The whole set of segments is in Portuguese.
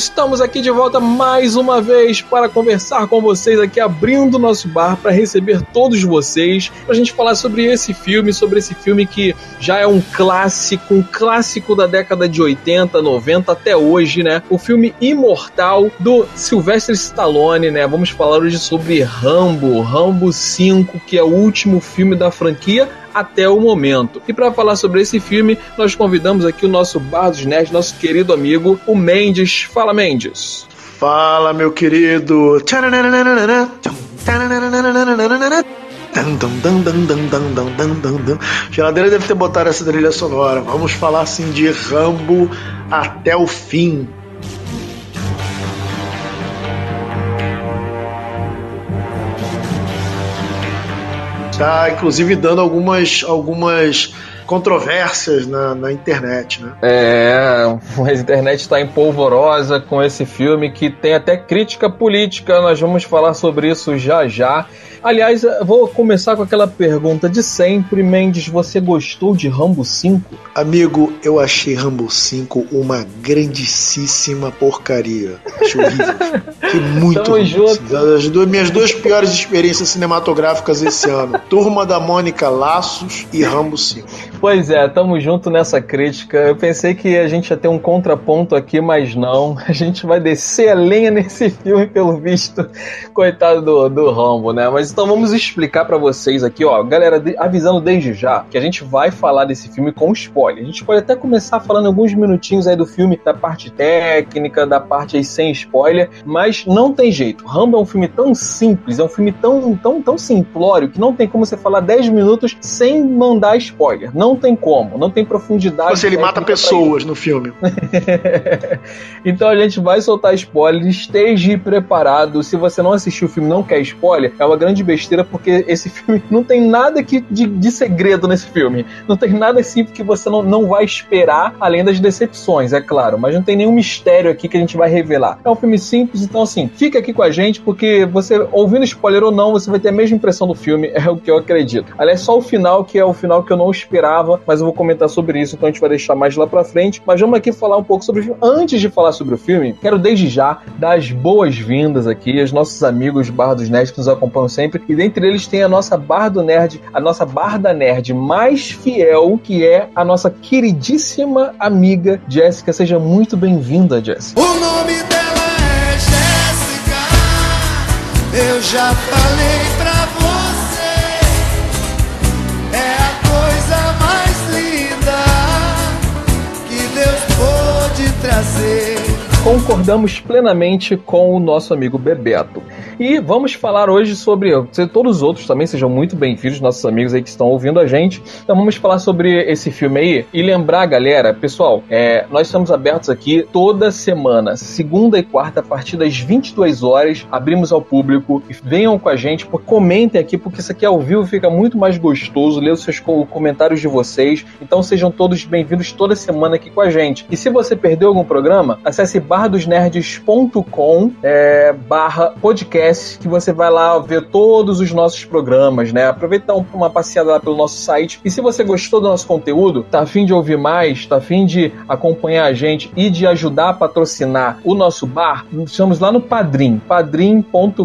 estamos aqui de volta mais uma vez para conversar com vocês aqui, abrindo nosso bar para receber todos vocês, para a gente falar sobre esse filme, sobre esse filme que já é um clássico, um clássico da década de 80, 90 até hoje, né? O filme Imortal do Sylvester Stallone, né? Vamos falar hoje sobre Rambo, Rambo 5, que é o último filme da franquia até o momento. E para falar sobre esse filme, nós convidamos aqui o nosso Bar dos nosso querido amigo, o Mendes. Fala, Mendes. Fala, meu querido. Geladeira deve ter botado essa trilha sonora. Vamos falar assim de Rambo até o fim. Tá, inclusive dando algumas, algumas controvérsias na, na internet, né? É, a internet está empolvorosa com esse filme que tem até crítica política. Nós vamos falar sobre isso já já. Aliás, vou começar com aquela pergunta de sempre, Mendes, você gostou de Rambo 5? Amigo, eu achei Rambo 5 uma grandíssima porcaria. Achei horrível. que muito Tamo junto. As duas, minhas duas piores experiências cinematográficas esse ano. Turma da Mônica Laços e Rambo 5. Pois é, tamo junto nessa crítica. Eu pensei que a gente ia ter um contraponto aqui, mas não. A gente vai descer a lenha nesse filme, pelo visto. Coitado do, do Rambo, né? Mas então vamos explicar para vocês aqui, ó, galera, avisando desde já que a gente vai falar desse filme com spoiler. A gente pode até começar falando alguns minutinhos aí do filme, da parte técnica, da parte aí sem spoiler, mas não tem jeito. Rambo é um filme tão simples, é um filme tão, tão, tão simplório que não tem como você falar 10 minutos sem mandar spoiler. Não tem como, não tem profundidade. Você ele mata pessoas no filme. então a gente vai soltar spoiler, esteja preparado. Se você não assistiu o filme não quer spoiler, é uma grande besteira porque esse filme não tem nada que, de, de segredo nesse filme. Não tem nada assim que você não, não vai esperar, além das decepções, é claro. Mas não tem nenhum mistério aqui que a gente vai revelar. É um filme simples, então assim, fica aqui com a gente, porque você, ouvindo spoiler ou não, você vai ter a mesma impressão do filme, é o que eu acredito. Aliás, só o final, que é o final que eu não esperava, mas eu vou comentar sobre isso, então a gente vai deixar mais lá pra frente. Mas vamos aqui falar um pouco sobre o filme. Antes de falar sobre o filme, quero desde já dar as boas-vindas aqui aos nossos amigos Barra dos Nerds que nos acompanham sempre. E dentre eles tem a nossa Barra do Nerd, a nossa Barda Nerd mais fiel, que é a nossa queridíssima amiga Jéssica. Seja muito bem-vinda, Jéssica. O nome dela é Jéssica. Eu já falei pra pôde trazer. Concordamos plenamente com o nosso amigo Bebeto. E vamos falar hoje sobre. Todos os outros também sejam muito bem-vindos, nossos amigos aí que estão ouvindo a gente. Então vamos falar sobre esse filme aí. E lembrar, galera, pessoal, é, nós estamos abertos aqui toda semana, segunda e quarta, a partir das 22 horas. Abrimos ao público. Venham com a gente, comentem aqui, porque isso aqui ao vivo fica muito mais gostoso. Leia os seus comentários de vocês. Então sejam todos bem-vindos toda semana aqui com a gente. E se você perdeu algum programa, acesse barradosnerds.com é, barra podcast que você vai lá ver todos os nossos programas, né? Aproveita uma passeada lá pelo nosso site. E se você gostou do nosso conteúdo, tá afim de ouvir mais, tá afim de acompanhar a gente e de ajudar a patrocinar o nosso bar, estamos lá no Padrim, padrim.com.br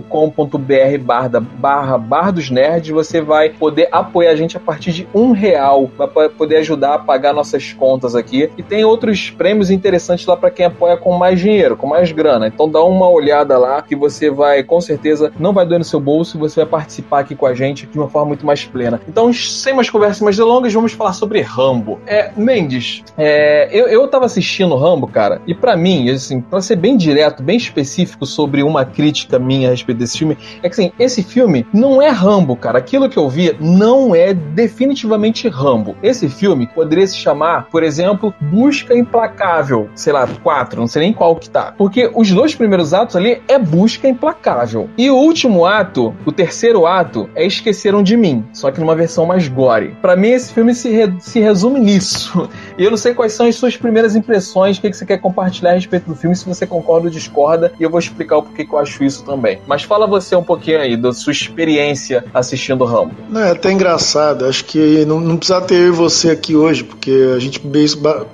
barra, barra bar dos nerds. Você vai poder apoiar a gente a partir de um real, vai poder ajudar a pagar nossas contas aqui. E tem outros prêmios interessantes lá para quem apoia com mais dinheiro, com mais grana. Então dá uma olhada lá que você vai com certeza certeza não vai doer no seu bolso você vai participar aqui com a gente de uma forma muito mais plena. Então, sem mais conversas mais delongas, vamos falar sobre Rambo. É, Mendes, é, eu, eu tava assistindo Rambo, cara, e para mim, assim, pra ser bem direto, bem específico sobre uma crítica minha a respeito desse filme, é que assim, esse filme não é Rambo, cara. Aquilo que eu vi não é definitivamente Rambo. Esse filme poderia se chamar, por exemplo, Busca Implacável, sei lá, 4, não sei nem qual que tá. Porque os dois primeiros atos ali é busca implacável. E o último ato, o terceiro ato, é Esqueceram de Mim, só que numa versão mais gore. Para mim, esse filme se, re se resume nisso. E eu não sei quais são as suas primeiras impressões, o que, que você quer compartilhar a respeito do filme, se você concorda ou discorda, e eu vou explicar o porquê que eu acho isso também. Mas fala você um pouquinho aí da sua experiência assistindo Rambo. Não, é até engraçado. Acho que não, não precisa ter eu e você aqui hoje, porque a gente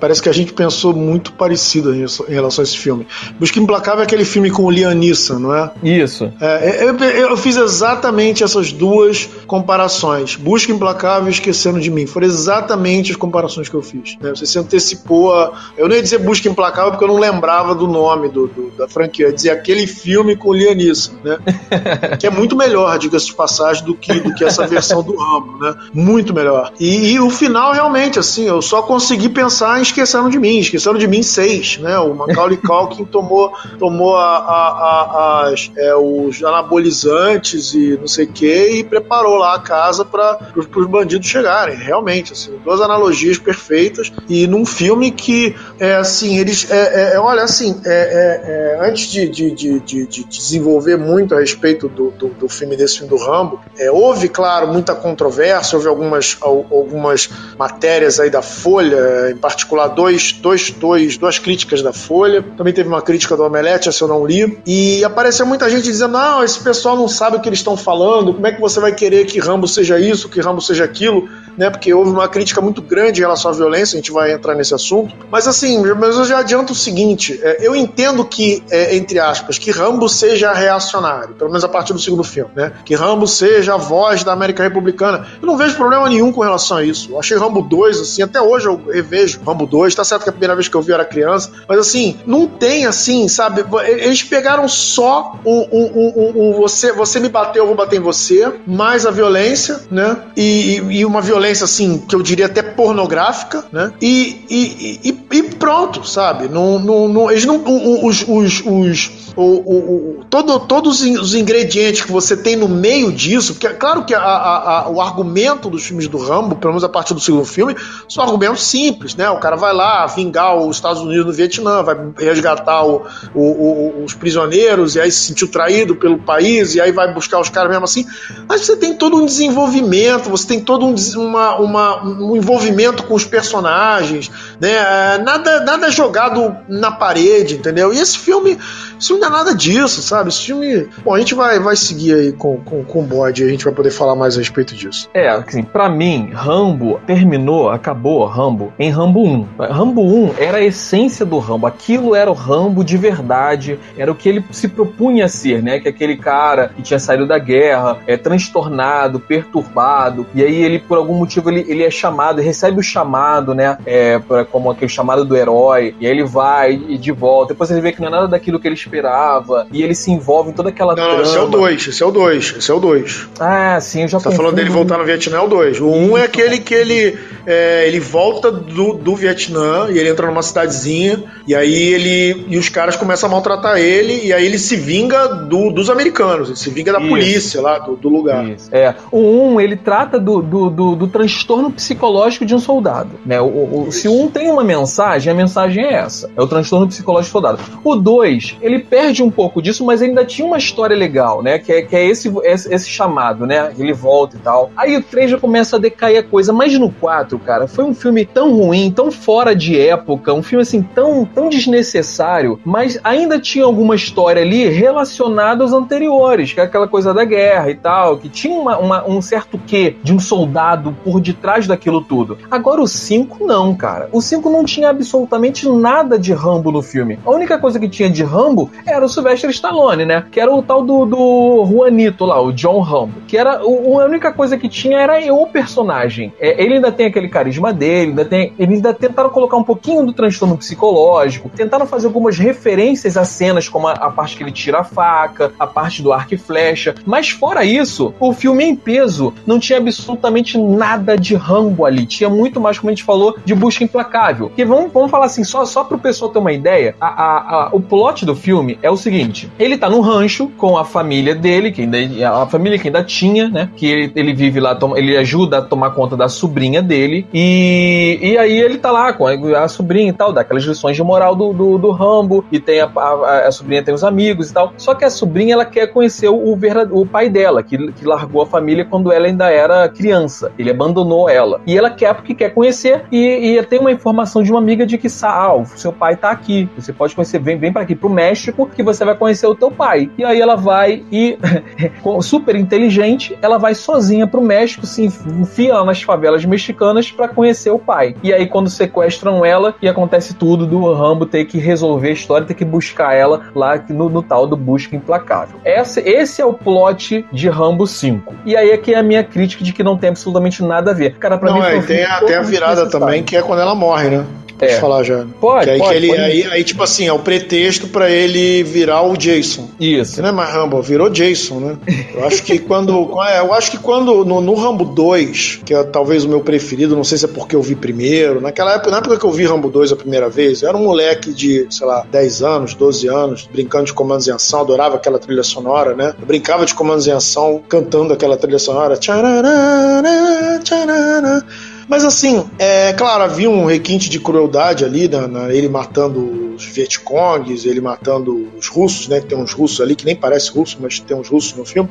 parece que a gente pensou muito parecido em relação a esse filme. Busca Implacável é aquele filme com o Liam Neeson, não é? Isso. É, eu, eu fiz exatamente essas duas comparações. Busca Implacável Esquecendo de Mim. Foram exatamente as comparações que eu fiz. Né? Você se antecipou a... Eu não ia dizer Busca Implacável porque eu não lembrava do nome do, do da franquia. Eu ia dizer aquele filme com o Liam Neeson, né? que é muito melhor, diga-se de passagem, do que, do que essa versão do Rambo, né? Muito melhor. E, e, o final, realmente, assim, eu só consegui pensar em Esquecendo de Mim. Esquecendo de Mim 6, né? O Macaulay Culkin tomou, tomou a, a, a, as, é, os anabolizantes e não sei o que e preparou lá a casa para os bandidos chegarem. Realmente, assim, duas analogias perfeitas e num filme que, é assim, eles, é, é, é olha, assim, é, é, antes de, de, de, de, desenvolver muito a respeito do, do, do filme desse filme do Rambo, houve, claro, muita controvérsia, houve algumas, algumas matérias aí da Folha, em particular dois, dois, dois, duas críticas da Folha, também teve uma crítica do Omelete, essa eu não li, e apareceu muita gente dizendo, não, esse pessoal não sabe o que eles estão falando, como é que você vai querer que Rambo seja isso, que Rambo seja aquilo, né? Porque houve uma crítica muito grande em relação à violência, a gente vai entrar nesse assunto. Mas assim, mas eu já adianto o seguinte: é, eu entendo que, é, entre aspas, que Rambo seja reacionário, pelo menos a partir do segundo filme, né? Que Rambo seja a voz da América Republicana. Eu não vejo problema nenhum com relação a isso. Eu achei Rambo 2, assim, até hoje eu revejo Rambo 2, tá certo que a primeira vez que eu vi era criança, mas assim, não tem assim, sabe? Eles pegaram só o, o, o, o você, você me bateu, eu vou bater em você, mais a violência, né? E, e, e uma violência violência, assim, que eu diria até pornográfica, né? E, e, e, e pronto, sabe? Não, não, não, eles não. Os, os, os, o, o, o, todo, todos os ingredientes que você tem no meio disso, porque é claro que a, a, a, o argumento dos filmes do Rambo, pelo menos a partir do segundo filme, são argumentos simples, né? O cara vai lá vingar os Estados Unidos no Vietnã, vai resgatar os prisioneiros, e aí se sentiu traído pelo país, e aí vai buscar os caras mesmo assim. Mas você tem todo um desenvolvimento, você tem todo um, uma, uma, um envolvimento com os personagens, né? Nada, nada jogado na parede, entendeu? E esse filme, esse filme não é nada disso, sabe? Esse filme. Bom, a gente vai, vai seguir aí com, com, com o bode e a gente vai poder falar mais a respeito disso. É, assim, pra mim, Rambo terminou, acabou Rambo em Rambo 1. Rambo 1 era a essência do Rambo. Aquilo era o Rambo de verdade, era o que ele se propunha a ser, né? Que aquele cara que tinha saído da guerra, é transtornado, perturbado, e aí ele, por algum motivo ele, ele é chamado, recebe o chamado, né? É, pra, como aquele chamado do herói, e aí ele vai e de volta. Depois ele vê que não é nada daquilo que ele esperava, e ele se envolve em toda aquela não, trama. esse é o 2, esse é o 2, esse é o 2. Ah, sim, eu já Você tá falando dele voltar no Vietnã é o 2. O 1 um é aquele que ele, é, ele volta do, do Vietnã e ele entra numa cidadezinha, e aí ele. E os caras começam a maltratar ele, e aí ele se vinga do, dos americanos, ele se vinga da Isso. polícia lá, do, do lugar. Isso. É. O 1, um, ele trata do, do, do, do transtorno psicológico de um soldado. Né? O, o, se um tem uma mensagem, a mensagem é essa: é o transtorno psicológico do soldado. O 2, ele perde um pouco disso, mas ainda tinha uma história legal, né? Que é, que é esse, esse, esse chamado, né? Ele volta e tal. Aí o 3 já começa a decair a coisa, mas no 4, cara, foi um filme tão ruim, tão fora de época, um filme assim tão, tão desnecessário, mas ainda tinha alguma história ali relacionada aos anteriores, que é aquela coisa da guerra e tal, que tinha uma, uma, um certo quê de um soldado por detrás daquilo tudo. Agora o 5 não, cara. O 5 não tinha absolutamente nada de Rambo no filme. A única coisa que tinha de Rambo era o Sylvester Stallone, né? Que era o tal do, do Juanito lá, o John Rambo. Que era o, a única coisa que tinha era o personagem. É, ele ainda tem aquele carisma dele, ainda tem, eles ainda tentaram colocar um pouquinho do transtorno psicológico, tentaram fazer algumas referências a cenas, como a, a parte que ele tira a faca, a parte do arco e flecha. Mas fora isso, o filme em peso não tinha absolutamente nada de Rambo ali. Tinha muito mais, como a gente falou, de busca implacável. Que vamos, vamos falar assim, só, só pro pessoal ter uma ideia, a, a, a, o plot do filme filme é o seguinte: ele tá num rancho com a família dele, que ainda a família que ainda tinha, né? Que ele, ele vive lá, ele ajuda a tomar conta da sobrinha dele. E, e aí ele tá lá com a, a sobrinha e tal, dá aquelas lições de moral do, do, do Rambo, e tem a, a, a, sobrinha tem os amigos e tal. Só que a sobrinha ela quer conhecer o, o pai dela, que, que largou a família quando ela ainda era criança. Ele abandonou ela. E ela quer porque quer conhecer, e, e tem uma informação de uma amiga de que ah, o seu pai tá aqui. Você pode conhecer, vem, vem para aqui pro México, que você vai conhecer o teu pai. E aí ela vai e, super inteligente, ela vai sozinha pro México, se enfia nas favelas mexicanas para conhecer o pai. E aí quando sequestram ela e acontece tudo do Rambo ter que resolver a história, ter que buscar ela lá no, no tal do Busca Implacável. Esse, esse é o plot de Rambo 5. E aí é que é a minha crítica de que não tem absolutamente nada a ver. Cara, pra não, mim, é, tem, a, tem a virada também, que é quando ela morre, né? Pode é. falar já. Pode, aí, pode, que ele, pode. Aí, aí, tipo assim, é o pretexto para ele virar o Jason. Isso. Que não é mais Rambo, virou Jason, né? Eu acho que quando. É, eu acho que quando. No, no, Rambo 2, que é talvez o meu preferido, não sei se é porque eu vi primeiro. Naquela época, na época que eu vi Rambo 2 a primeira vez, eu era um moleque de, sei lá, 10 anos, 12 anos, brincando de comandos em ação, adorava aquela trilha sonora, né? Eu brincava de comandos em ação, cantando aquela trilha sonora. Tchararana, tchararana. Mas assim, é claro, havia um requinte de crueldade ali, na, ele matando os Vietcongs, ele matando os russos, né? Tem uns russos ali que nem parece russo, mas tem uns russos no filme.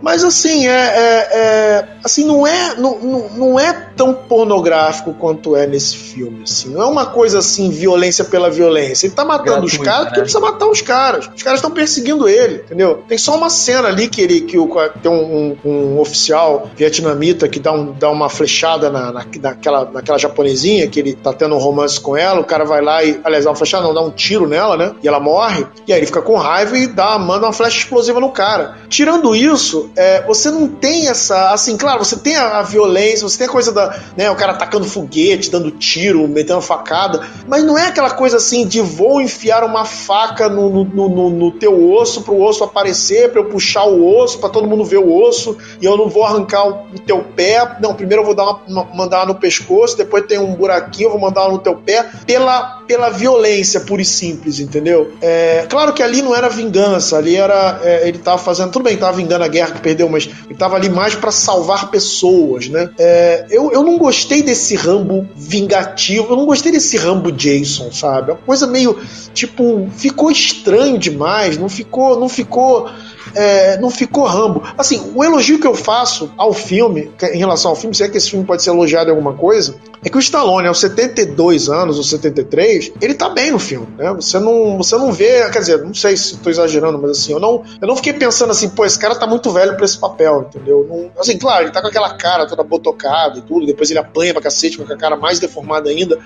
Mas assim, é, é, é assim não é não, não é tão pornográfico quanto é nesse filme. Assim. Não é uma coisa assim, violência pela violência. Ele tá matando Gratuito, os caras porque né? precisa matar os caras. Os caras estão perseguindo ele, entendeu? Tem só uma cena ali que ele que o, tem um, um, um oficial vietnamita que dá, um, dá uma flechada na, na, naquela, naquela japonesinha que ele tá tendo um romance com ela. O cara vai lá e, aliás, dá uma flechada, não, dá um tiro nela, né? E ela morre. E aí ele fica com raiva e dá, manda uma flecha explosiva no cara. Tirando isso, é, você não tem essa. Assim, claro, você tem a, a, violência, você tem a coisa da. Né, o cara atacando foguete, dando tiro, metendo facada, mas não é aquela coisa assim de vou enfiar uma faca no, no, no, no teu osso pro osso aparecer, pra eu puxar o osso, pra todo mundo ver o osso, e eu não vou arrancar o, o teu pé. Não, primeiro eu vou dar uma, uma, mandar no pescoço, depois tem um buraquinho, vou mandar no teu pé, pela, pela violência pura e simples, entendeu? É, claro que ali não era vingança, ali era. É, ele tava fazendo. Tudo bem, tava vingando a guerra que perdeu, mas ele tava ali mais para salvar pessoas, né? É, eu, eu não gostei desse Rambo vingativo, eu não gostei desse Rambo Jason, sabe? É uma coisa meio. Tipo, ficou estranho demais, não ficou. Não ficou é, não ficou Rambo. Assim, o elogio que eu faço ao filme, em relação ao filme, se é que esse filme pode ser elogiado em alguma coisa, é que o Stallone, aos 72 anos ou 73, ele tá bem no filme, né? Você não, você não vê, quer dizer, não sei se tô exagerando, mas assim, eu não, eu não fiquei pensando assim, pô, esse cara tá muito velho pra esse papel, entendeu? Não, assim, claro, ele tá com aquela cara toda botocada e tudo, depois ele apanha pra cacete com a cara mais deformada ainda.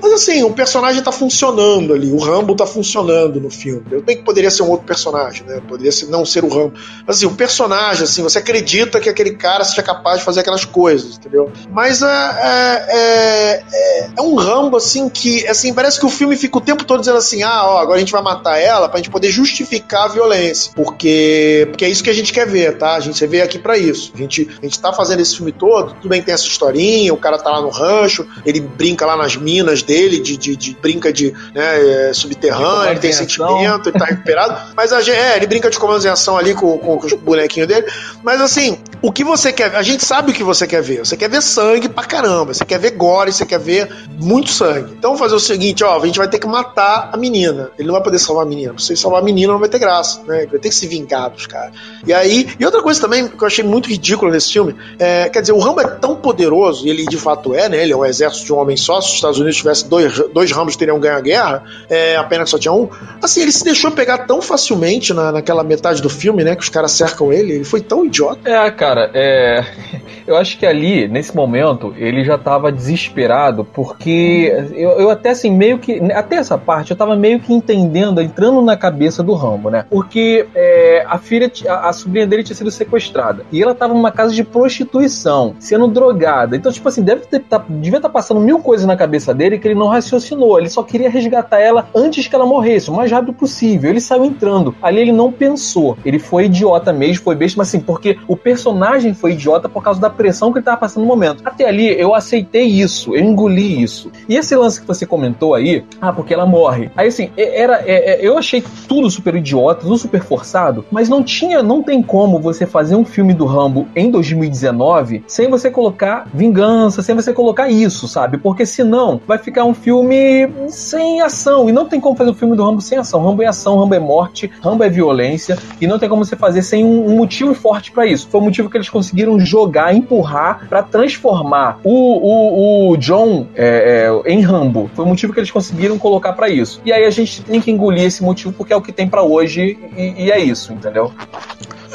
Mas assim, o personagem tá funcionando ali, o Rambo tá funcionando no filme. Eu bem que poderia ser um outro personagem, né? Poderia ser, não ser o Rambo. Mas assim, o personagem, assim, você acredita que aquele cara seja capaz de fazer aquelas coisas, entendeu? Mas é, é, é, é, é um Rambo, assim, que, assim, parece que o filme fica o tempo todo dizendo assim, ah, ó, agora a gente vai matar ela pra gente poder justificar a violência. Porque, porque é isso que a gente quer ver, tá? A gente veio aqui para isso. A gente, a gente tá fazendo esse filme todo, tudo bem que tem essa historinha, o cara tá lá no rancho, ele brinca lá nas minas dele, de, de, de brinca de né, subterrâneo, ele tem sentimento, ele tá recuperado, mas a gente, é, ele brinca de comandos em ação ali com, com, com os bonequinhos dele. Mas assim, o que você quer A gente sabe o que você quer ver. Você quer ver sangue pra caramba. Você quer ver gore, você quer ver muito sangue. Então fazer o seguinte, ó, a gente vai ter que matar a menina. Ele não vai poder salvar a menina. Se salvar a menina, não vai ter graça, né? Vai ter que se vingar dos caras. E aí, e outra coisa também que eu achei muito ridículo nesse filme, é, quer dizer, o Rambo é tão poderoso, e ele de fato é, né? Ele é um exército de um homem só. Se os Estados Unidos tivessem dois, dois Rambos, teriam ganho a guerra. É, a pena que só tinha um. Assim, ele se deixou pegar tão facilmente na, naquela metade do filme, né? Que os caras cercam ele. Ele foi tão idiota. É, cara, é. Eu acho que ali, nesse momento, ele já tava desesperado, porque eu, eu até assim, meio que. Até essa parte, eu tava meio que entendendo, entrando na cabeça do Rambo, né? Porque é, a filha, a, a, sobrinha dele tinha sido sequestrada. E ela tava numa casa de prostituição, sendo drogada. Então, tipo assim, deve ter, tá, devia estar tá passando mil coisas na cabeça dele que ele não raciocinou. Ele só queria resgatar ela antes que ela morresse, o mais rápido possível. Ele saiu entrando. Ali ele não pensou. Ele foi idiota mesmo, foi besta, mas assim, porque o personagem foi idiota por causa da pressão que ele tava passando no momento. Até ali, eu aceitei isso, eu engoli isso. E esse lance que você comentou aí, ah, porque ela morre. Aí assim, era, é, é, eu achei tudo super idiota, tudo super forçado, mas não tinha, não tem como você fazer um filme do Rambo em 2019 sem você colocar vingança, sem você colocar isso, sabe? Porque senão vai ficar um filme sem ação. E não tem como fazer um filme do Rambo sem ação. Rambo é ação, Rambo é morte, Rambo é violência. E não tem como você fazer sem um, um motivo forte para isso. Foi o motivo que eles conseguiram jogar, empurrar para transformar o, o, o John é, é, em Rambo. Foi o motivo que eles conseguiram colocar para isso. E aí a gente tem que engolir esse motivo porque é o que tem para hoje e, e é isso, entendeu?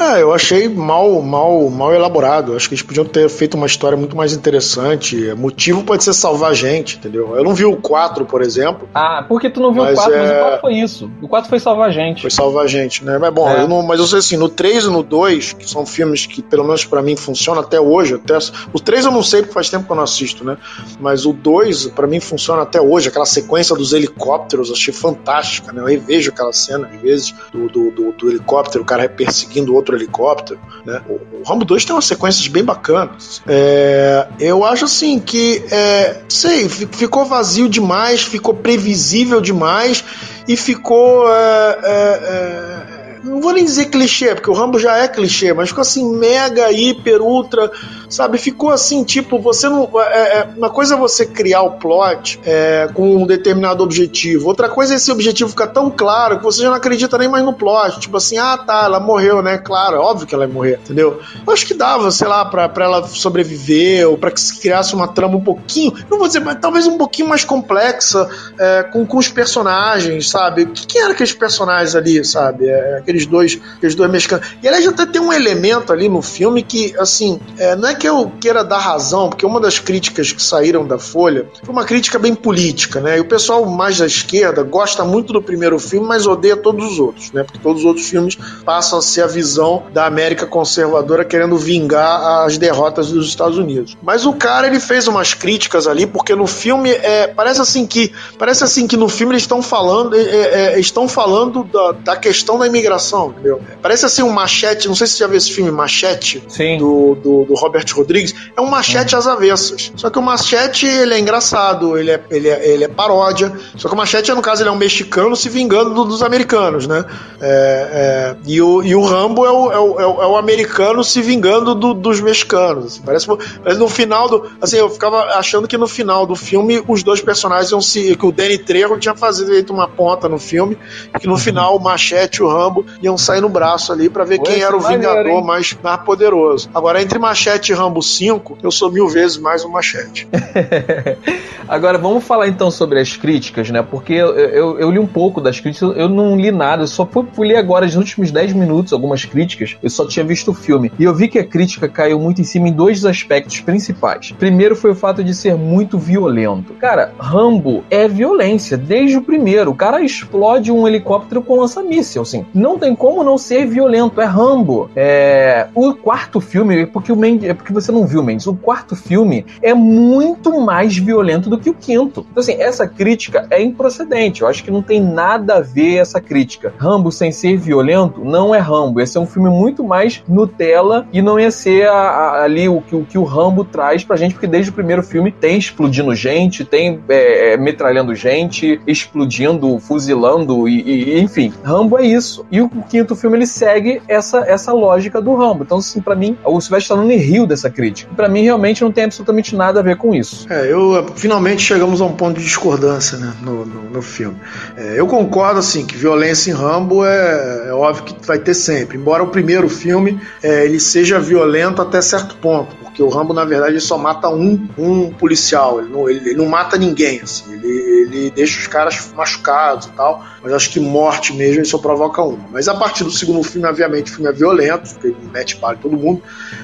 É, eu achei mal, mal, mal elaborado. Acho que eles podiam ter feito uma história muito mais interessante. O motivo pode ser salvar a gente, entendeu? Eu não vi o 4, por exemplo. Ah, porque tu não viu o 4, é... mas o 4 foi isso. O 4 foi salvar a gente. Foi salvar a gente, né? Mas bom, é. eu não, mas eu sei assim, no 3 e no 2, que são filmes que, pelo menos para mim, funcionam até hoje. Até... O 3 eu não sei porque faz tempo que eu não assisto, né? Mas o 2, para mim, funciona até hoje. Aquela sequência dos helicópteros, achei fantástica, né? Eu revejo aquela cena, às vezes, do, do, do, do helicóptero, o cara perseguindo o outro outro helicóptero. Né? O, o Rambo 2 tem umas sequências bem bacanas. É, eu acho assim que, é, sei, ficou vazio demais, ficou previsível demais e ficou. É, é, é não vou nem dizer clichê, porque o Rambo já é clichê, mas ficou assim, mega, hiper, ultra, sabe? Ficou assim, tipo, você não. É, é, uma coisa é você criar o plot é, com um determinado objetivo, outra coisa é esse objetivo ficar tão claro que você já não acredita nem mais no plot. Tipo assim, ah tá, ela morreu, né? Claro, é óbvio que ela ia morrer, entendeu? Eu acho que dava, sei lá, pra, pra ela sobreviver, ou pra que se criasse uma trama um pouquinho, não vou dizer, mas talvez um pouquinho mais complexa é, com, com os personagens, sabe? Quem era aqueles personagens ali, sabe? É, aqueles dois, aqueles dois mexicanos. E aliás, até tem um elemento ali no filme que, assim, é, não é que eu queira dar razão, porque uma das críticas que saíram da Folha foi uma crítica bem política, né? E o pessoal mais da esquerda gosta muito do primeiro filme, mas odeia todos os outros, né? Porque todos os outros filmes passam a ser a visão da América conservadora querendo vingar as derrotas dos Estados Unidos. Mas o cara ele fez umas críticas ali, porque no filme é, parece assim que parece assim que no filme eles estão falando é, é, é estão falando da, da questão da imigração entendeu? Parece assim um machete, não sei se você já viu esse filme Machete, Sim. Do, do, do Robert Rodrigues. É um machete às avessas. Só que o machete, ele é engraçado, ele é, ele é, ele é paródia. Só que o machete, no caso, ele é um mexicano se vingando do, dos americanos, né? É, é, e, o, e o Rambo é o, é o, é o americano se vingando do, dos mexicanos. Assim. Parece, parece no final do. Assim, eu ficava achando que no final do filme os dois personagens iam se. que o Danny Trejo tinha feito uma ponta no filme, que no final o machete e o Rambo iam sair no braço ali para ver quem era o Vingador mais, mais poderoso. Agora, entre Machete e Rambo 5, eu sou mil vezes mais um Machete. Agora, vamos falar então sobre as críticas, né? Porque eu, eu, eu, li um pouco das críticas, eu não li nada, eu só fui, fui ler agora, nos últimos 10 minutos, algumas críticas, eu só tinha visto o filme. E eu vi que a crítica caiu muito em cima em dois aspectos principais. Primeiro foi o fato de ser muito violento. Cara, Rambo é violência, desde o primeiro. O cara explode um helicóptero com lança-míssel, assim. Não tem como não ser violento, é Rambo. É... O quarto filme, porque o Mendes, é porque você não viu, Mendes, o quarto filme é muito mais violento do que o quinto. Então, assim, essa crítica é improcedente. Eu acho que não tem nada a ver essa crítica. Rambo sem ser violento não é Rambo. Ia ser um filme muito mais Nutella e não ia ser a, a, ali o que, o que o Rambo traz pra gente, porque desde o primeiro filme tem explodindo gente, tem é, é metralhando gente, explodindo, fuzilando e, e, enfim. Rambo é isso. E o quinto filme ele segue essa, essa lógica do Rambo. Então, assim, para mim, o Sylvester Stallone riu dessa crítica. Para mim, realmente não tem absolutamente nada a ver com isso. É, eu finalmente chegamos a um ponto de discordância né, no, no, no filme. É, eu concordo, assim, que violência em Rambo é, é, óbvio que vai ter sempre. Embora o primeiro filme é, ele seja violento até certo ponto, porque o Rambo, na verdade, só mata um, um policial. Ele não, ele, ele não mata ninguém, assim. Ele, ele deixa os caras machucados e tal. Mas acho que morte mesmo ele só provoca uma. Mas a partir do segundo filme, obviamente, o filme é violento, ele mete bala em todo mundo.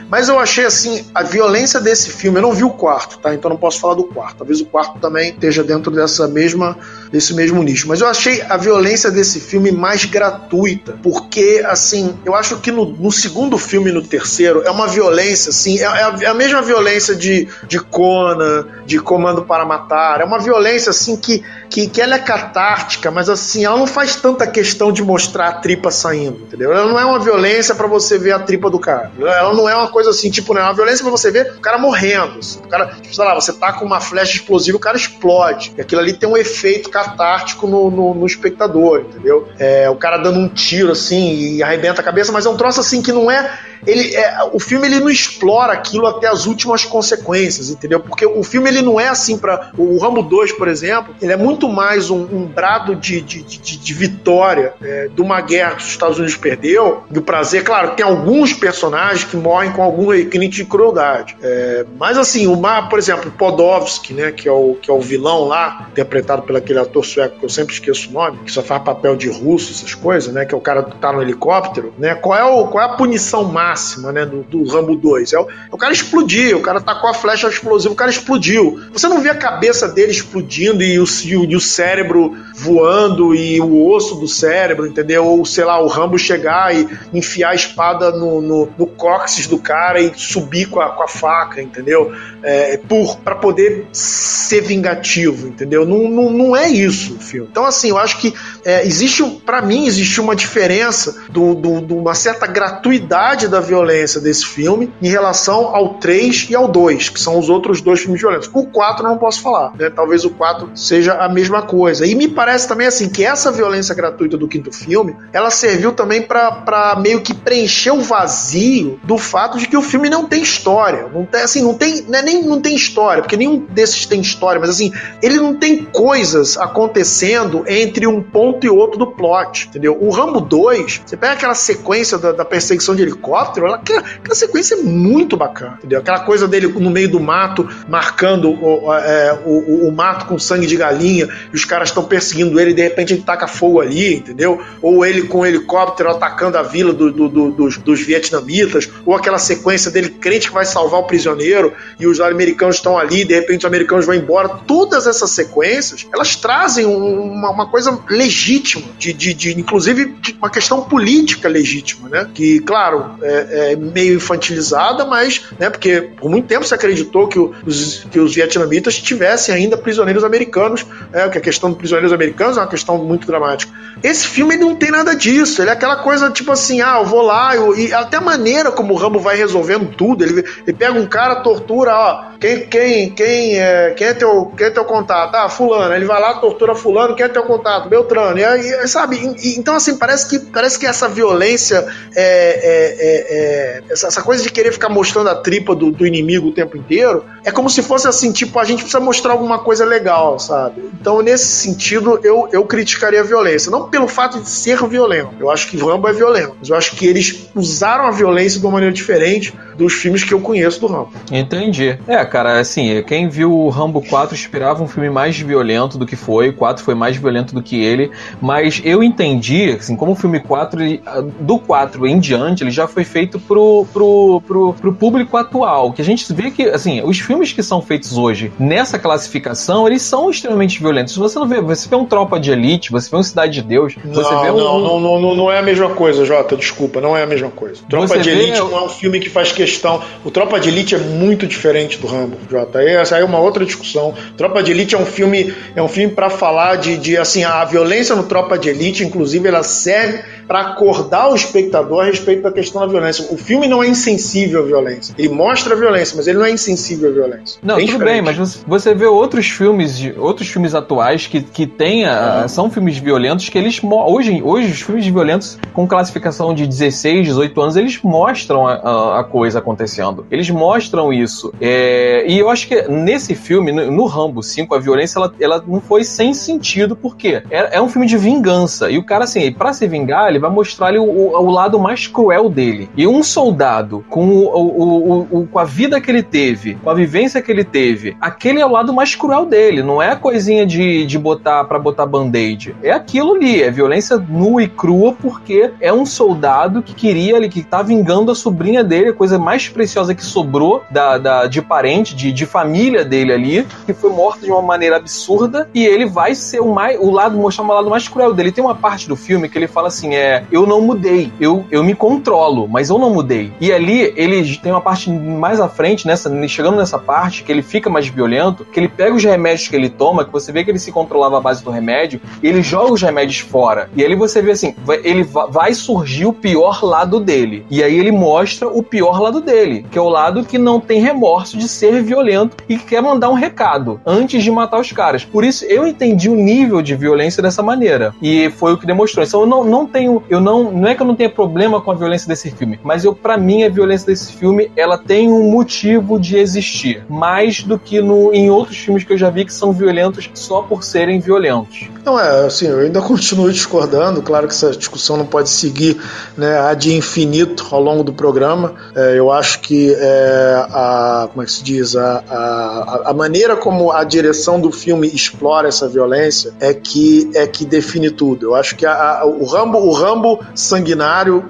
Mas eu achei assim, a violência desse filme, eu não vi o quarto, tá? Então não posso falar do quarto. Talvez o quarto também esteja dentro dessa mesma, desse mesmo nicho. Mas eu achei a violência desse filme mais gratuita, porque assim, eu acho que no, no segundo filme e no terceiro é uma violência, assim, é, é, a, a mesma violência de, de Conan, de Comando para Matar. É uma violência assim que que, que ela é catártica, mas assim, ela não faz tanta questão de mostrar a tripa saindo, entendeu? Ela não é uma violência para você ver a tripa do cara. Ela não é uma coisa assim, tipo, não é uma violência para você ver o cara morrendo. Assim. O cara, tipo, sei lá, você tá com uma flecha explosiva, o cara explode. E aquilo ali tem um efeito catártico no, no, no espectador, entendeu? É, o cara dando um tiro assim e arrebenta a cabeça, mas é um troço assim que não é ele é, o filme ele não explora aquilo até as últimas consequências, entendeu? Porque o filme ele não é assim para o Rambo 2, por exemplo, ele é muito mais um, um brado de, de, de, de vitória é, de uma guerra que os Estados Unidos perdeu, do prazer. Claro, tem alguns personagens que morrem com algum requinte de crueldade, é, mas assim, o mar, por exemplo, Podovsky, né, que é o que é o vilão lá, interpretado pelo aquele ator sueco que eu sempre esqueço o nome, que só faz papel de russo, essas coisas, né, que é o cara que tá no helicóptero, né? Qual é o qual é a punição máxima né, do, do Rambo 2. É o, é o, cara explodir, o cara tacou a flecha explosiva, o cara explodiu. Você não vê a cabeça dele explodindo e o, e o, e o cérebro voando e o osso do cérebro, entendeu? Ou, sei lá, o Rambo chegar e enfiar a espada no, no, no cóccix do cara e subir com a, com a faca, entendeu? É, por para poder ser vingativo, entendeu? Não, não, não é isso o filme. Então, assim, eu acho que é, existe, para mim, existe uma diferença de do, do, do, uma certa gratuidade da violência desse filme em relação ao 3 e ao 2, que são os outros dois filmes violentos. O 4 eu não posso falar, né? Talvez o 4 seja a mesma coisa. E me parece também assim que essa violência gratuita do quinto filme, ela serviu também para meio que preencher o vazio do fato de que o filme não tem história. Não tem, assim, não tem, é nem não tem história, porque nenhum desses tem história, mas assim, ele não tem coisas acontecendo entre um ponto e outro do plot, entendeu? O Rambo 2, você pega aquela sequência da, da perseguição de helicóptero, ela, aquela, aquela, sequência é muito bacana, entendeu? Aquela coisa dele no meio do mato, marcando o, é, o, o, mato com sangue de galinha, e os caras estão perseguindo ele e de repente ele taca fogo ali, entendeu? Ou ele com o helicóptero atacando a vila do, do, do, dos, dos vietnamitas, ou aquela sequência dele crente que vai salvar o prisioneiro e os americanos estão ali, de repente os americanos vão embora. Todas essas sequências, elas trazem uma, uma coisa legítima, de, de, de inclusive de uma questão política legítima, né? Que, claro, é, é, é, meio infantilizada, mas, né, porque por muito tempo se acreditou que, os, que os vietnamitas tivessem ainda prisioneiros americanos, é, que a questão dos prisioneiros americanos é uma questão muito dramática. Esse filme não tem nada disso, ele é aquela coisa tipo assim, ah, eu vou lá, eu, e até a maneira como o Rambo vai resolvendo tudo, ele, ele pega um cara, tortura, ó, quem, quem, quem, é, quem, é teu, quem é teu contato? Ah, fulano, ele vai lá, tortura fulano, quem é teu contato? Beltrano, e aí, sabe, e, então assim, parece que, parece que essa violência é, é é, essa, essa, coisa de querer ficar mostrando a tripa do, do, inimigo o tempo inteiro, é como se fosse assim, tipo, a gente precisa mostrar alguma coisa legal, sabe? Então, nesse sentido, eu, eu criticaria a violência. Não pelo fato de ser violento. Eu acho que Rambo é violento. Mas eu acho que eles usaram a violência de uma maneira diferente dos filmes que eu conheço do Rambo. Entendi. É, cara, assim, quem viu o Rambo 4 esperava um filme mais violento do que foi. O 4 foi mais violento do que ele. Mas eu entendi, assim, como o filme 4, do 4 em diante, ele já foi feito pro, pro, pro, pro público atual. Que a gente vê que, assim, os filmes que são feitos hoje nessa classificação, eles são extremamente violentos. Se você não vê, você vê um Tropa de Elite, você vê um Cidade de Deus, você não, vê um. Não, não, não, não é a mesma coisa, Jota, desculpa, não é a mesma coisa. Tropa você de Elite não é um filme que faz questão. O Tropa de Elite é muito diferente do Rambo, Jota. Essa aí é uma outra discussão. Tropa de Elite é um filme, é um filme para falar de, de assim, a violência no Tropa de Elite, inclusive, ela serve para acordar o espectador a respeito da questão da violência. O filme não é insensível à violência. Ele mostra a violência, mas ele não é insensível à violência. Não, bem tudo diferente. bem, mas você vê outros filmes, outros filmes atuais que, que tem, ah. são filmes violentos que eles hoje, hoje os filmes violentos com classificação de 16, 18 anos, eles mostram a, a, a coisa acontecendo. Eles mostram isso. É, e eu acho que nesse filme, no, no Rambo 5, a violência ela, ela não foi sem sentido, porque é, é um filme de vingança. E o cara, assim, para se vingar, ele vai mostrar ali o, o, o, lado mais cruel dele. E um soldado, com, o, o, com a vida que ele teve, com a vivência que ele teve, aquele é o lado mais cruel dele. Não é coisinha de, de botar para botar band-aid. É aquilo ali, é violência nua e crua, porque é um soldado que queria ali, que tá vingando a sobrinha dele, a coisa mais preciosa que sobrou da, da, de parente, de, de família dele ali, que foi morta de uma maneira absurda, e ele vai ser o mais. O lado, mostrar o lado mais cruel dele. Tem uma parte do filme que ele fala assim: é é, eu não mudei, eu, eu me controlo, mas eu não mudei. E ali ele tem uma parte mais à frente, nessa, chegando nessa parte, que ele fica mais violento, que ele pega os remédios que ele toma, que você vê que ele se controlava à base do remédio, e ele joga os remédios fora. E ali você vê assim, ele vai surgir o pior lado dele. E aí ele mostra o pior lado dele, que é o lado que não tem remorso de ser violento e que quer mandar um recado antes de matar os caras. Por isso eu entendi o nível de violência dessa maneira. E foi o que demonstrou. Então eu não, não tenho, eu não, não é que eu não tenha problema com a violência desse filme, mas eu para mim a violência desse filme, ela tem um motivo de existir, mais do que no, em outros filmes que eu já vi que são violentos só por serem violentos. Não é, assim, eu ainda continuo discordando. Claro que essa discussão não pode seguir né, a de infinito ao longo do programa. É, eu acho que é, a, como é que se diz, a, a, a maneira como a direção do filme explora essa violência é que é que define tudo. Eu acho que a, a, o Rambo, o Rambo sanguinário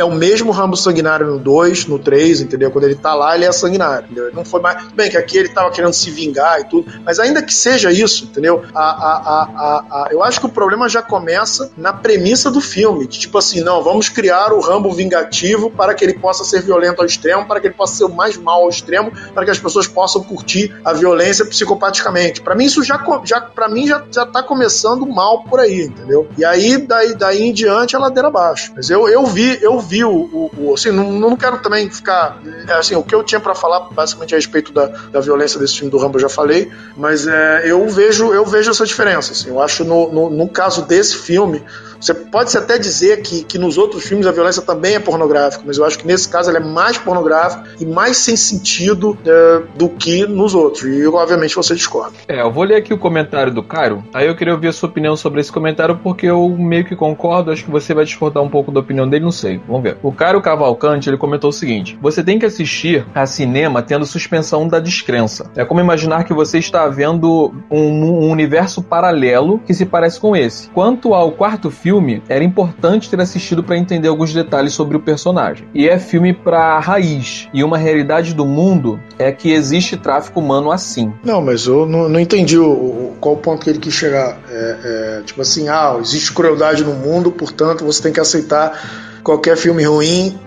é o mesmo Rambo sanguinário no 2, no 3, entendeu? Quando ele tá lá, ele é sanguinário, entendeu? Não foi mais. Bem, que aqui ele tava querendo se vingar e tudo, mas ainda que seja isso, entendeu? A, a, a, a, eu acho que o problema já começa na premissa do filme, de tipo assim, não, vamos criar o Rambo vingativo para que ele possa ser violento ao extremo, para que ele possa ser o mais mal ao extremo, para que as pessoas possam curtir a violência psicopaticamente. Para mim isso já, já para mim já, já tá começando mal por aí, entendeu? E aí daí, daí em diante a ladeira abaixo. Mas eu, eu vi, eu vi o, o, o assim, não, não quero também ficar, é, assim, o que eu tinha para falar basicamente a respeito da, da violência desse filme do Rambo eu já falei, mas é, eu vejo eu vejo essa diferença, assim, eu acho no, no, no caso desse filme você pode até dizer que, que nos outros filmes a violência também é pornográfica, mas eu acho que nesse caso ela é mais pornográfica e mais sem sentido é, do que nos outros. E obviamente você discorda. É, eu vou ler aqui o comentário do Cairo. Aí eu queria ouvir a sua opinião sobre esse comentário, porque eu meio que concordo. Acho que você vai discordar um pouco da opinião dele, não sei. Vamos ver. O Cairo Cavalcante ele comentou o seguinte: Você tem que assistir a cinema tendo suspensão da descrença. É como imaginar que você está vendo um, um universo paralelo que se parece com esse. Quanto ao quarto filme, filme, era importante ter assistido para entender alguns detalhes sobre o personagem. E é filme para raiz. E uma realidade do mundo é que existe tráfico humano assim. Não, mas eu não, não entendi o, o, qual o ponto que ele quis chegar. É, é, tipo assim, ah, existe crueldade no mundo, portanto você tem que aceitar qualquer filme ruim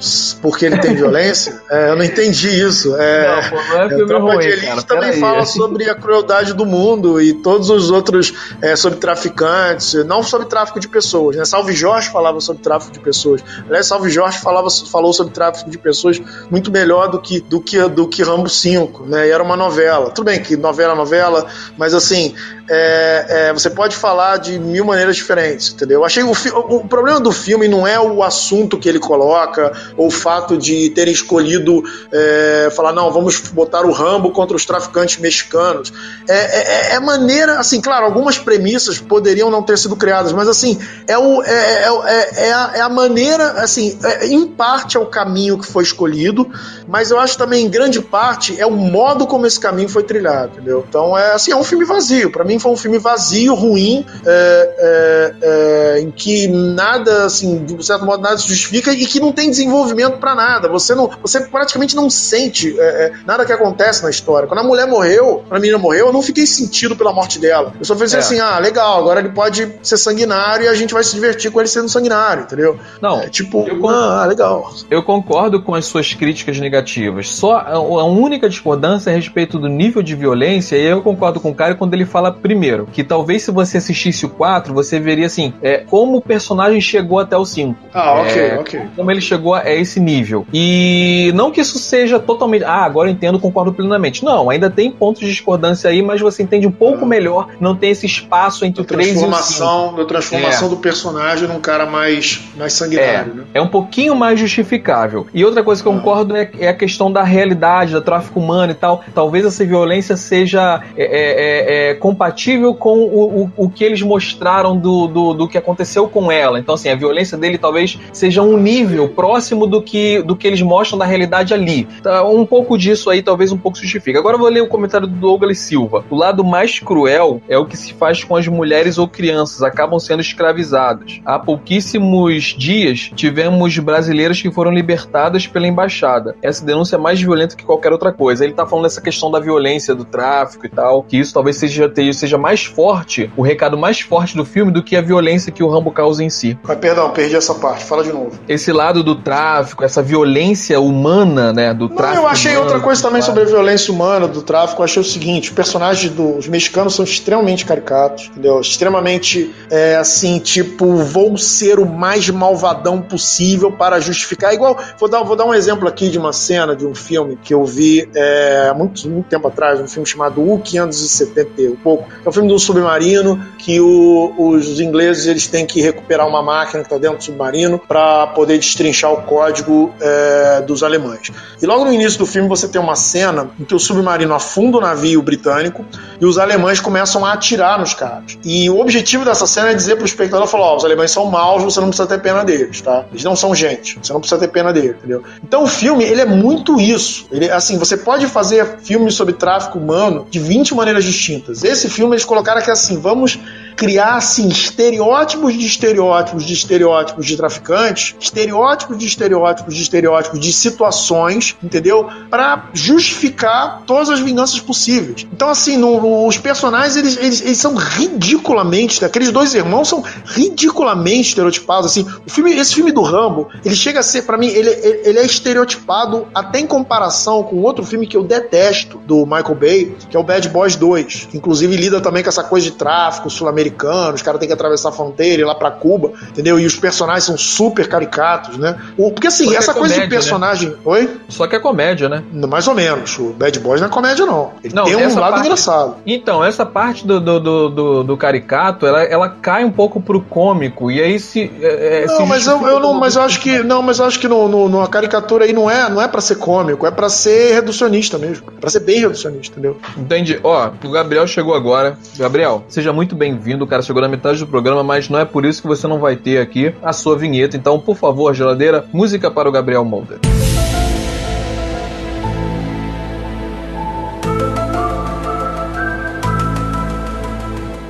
porque ele tem violência. É, eu não entendi isso. É, não, pô, não é filme ruim, de Elite cara, também fala sobre a crueldade do mundo e todos os outros é, sobre traficantes, não sobre tráfico de pessoas. Né? Salve Jorge falava sobre tráfico de pessoas. Aliás, Salve Jorge falava, falou sobre tráfico de pessoas muito melhor do que do que do que Rambo 5, né? E era uma novela. Tudo bem que novela é novela, mas assim, é, é, você pode falar de mil maneiras diferentes, entendeu? Eu achei o, o, problema do filme não é o assunto que ele coloca, ou o fato de terem escolhido é, falar, não, vamos botar o Rambo contra os traficantes mexicanos. É, é, é, maneira, assim, claro, algumas premissas poderiam não ter sido criadas, mas assim, é, o, é, é, é, a, é a maneira, assim, em parte é o caminho que foi escolhido, mas eu acho também, em grande parte, é o modo como esse caminho foi trilhado, entendeu? Então, é assim, é um filme vazio. para mim foi um filme vazio, ruim, é, é, é, em que nada, assim, de certo modo, nada se justifica e que não tem desenvolvimento para nada. Você não, você praticamente não sente é, é, nada que acontece na história. Quando a mulher morreu, quando a menina morreu, eu não fiquei sentido pela morte dela. Eu só pensei é. assim, ah, legal, agora ele pode ser sanguinário e a gente vai se divertir com ele sendo sanguinário, entendeu? Não, tipo, eu ah, legal. Eu concordo com as suas críticas negativas. Só a, a única discordância é a respeito do nível de violência, e eu concordo com o cara quando ele fala primeiro, que talvez se você assistisse o 4, você veria assim, é, como o personagem chegou até o 5. Ah, ok, é, ok. Como ele chegou a esse nível. E não que isso seja totalmente. Ah, agora entendo, concordo plenamente. Não, ainda tem pontos de discordância aí, mas você entende um pouco ah. melhor, não tem esse espaço entre o 3 e o 5. Da transformação é. do personagem num cara mais, mais sanguinário, é. Né? É um pouquinho mais justificável. E outra coisa que eu ah. concordo é, é, a questão da realidade, do tráfico humano e tal. Talvez essa violência seja é, é, é compatível compatível com o, o, o que eles mostraram do, do, do, que aconteceu com ela. Então, assim, a violência dele talvez seja um nível próximo do que, do que eles mostram da realidade ali. Tá, um pouco disso aí talvez um pouco justifique. Agora eu vou ler o comentário do Douglas Silva. O lado mais cruel é o que se faz com as mulheres ou crianças, acabam sendo escravizadas. Há pouquíssimos dias tivemos brasileiras que foram libertadas pela embaixada. Essa denúncia é mais violenta que qualquer outra coisa. Ele tá falando dessa questão da violência, do tráfico e tal, que isso talvez seja, seja mais forte, o recado mais forte do filme do que a violência que o Rambo causa em si. Mas perdão, perdi essa parte. Fala de novo. Esse lado do tráfico, essa violência humana, né, do Não, tráfico. eu achei humano, outra coisa também sobre a violência humana, do tráfico. Eu achei o seguinte: os personagens dos mexicanos são extremamente caricatos, entendeu? Extremamente, é, assim, tipo, vou ser o mais malvadão possível para justificar. Igual, vou dar, vou dar um exemplo aqui de uma cena de um filme que eu vi é, muito, muito tempo atrás, um filme chamado O 570 e pouco. É um filme de um submarino que o- os ingleses eles têm que recuperar uma máquina que está dentro do submarino para poder destrinchar o código é, dos alemães. E logo no início do filme você tem uma cena em que o submarino afunda o navio britânico e os alemães começam a atirar nos caras. E o objetivo dessa cena é dizer pro espectador, falar, ó, os alemães são maus, você não precisa ter pena deles, tá? Eles não são gente, você não precisa ter pena deles, entendeu? Então o filme, ele é muito isso. Ele, assim, você pode fazer filmes sobre tráfico humano de 20 maneiras distintas. Esse filme eles colocaram que assim, vamos criar assim estereótipos de estereótipos de estereótipos de traficantes, estereótipos de estereótipos de estereótipos de situações, entendeu? Para justificar todas as vinganças possíveis. Então assim, no- no- os personagens eles, eles, eles são ridiculamente, aqueles dois irmãos são ridiculamente estereotipados assim. O filme, esse filme do Rambo, ele chega a ser para mim, ele, ele ele é estereotipado até em comparação com outro filme que eu detesto do Michael Bay, que é o Bad Boys 2, que inclusive lida também com essa coisa de tráfico sul-americano, os caras têm que atravessar a fronteira e ir lá pra Cuba, entendeu? E os personagens são super caricatos, né? Porque assim, Porque é essa coisa de comédia, né? personagem. Oi? Só que é comédia, né? Mais ou menos. O Bad Boys não é comédia, não. Ele Não, tem um lado parte- engraçado. Então, essa parte do, do, do, do- caricato, ela, ela cai um pouco pro cômico, e aí se. é, é, Não, se mas eu, eu não, mas eu acho que não, mas eu acho que no, no, caricatura aí não é, não é para ser cômico, é pra ser reducionista mesmo, é para ser bem reducionista, entendeu? Entendi. Ó, o Gabriel chegou agora. Gabriel, seja muito bem-vindo. O cara chegou na metade do programa, mas não é por isso que você não vai ter aqui a sua vinheta. Então, por favor, geladeira, música para o Gabriel Molder.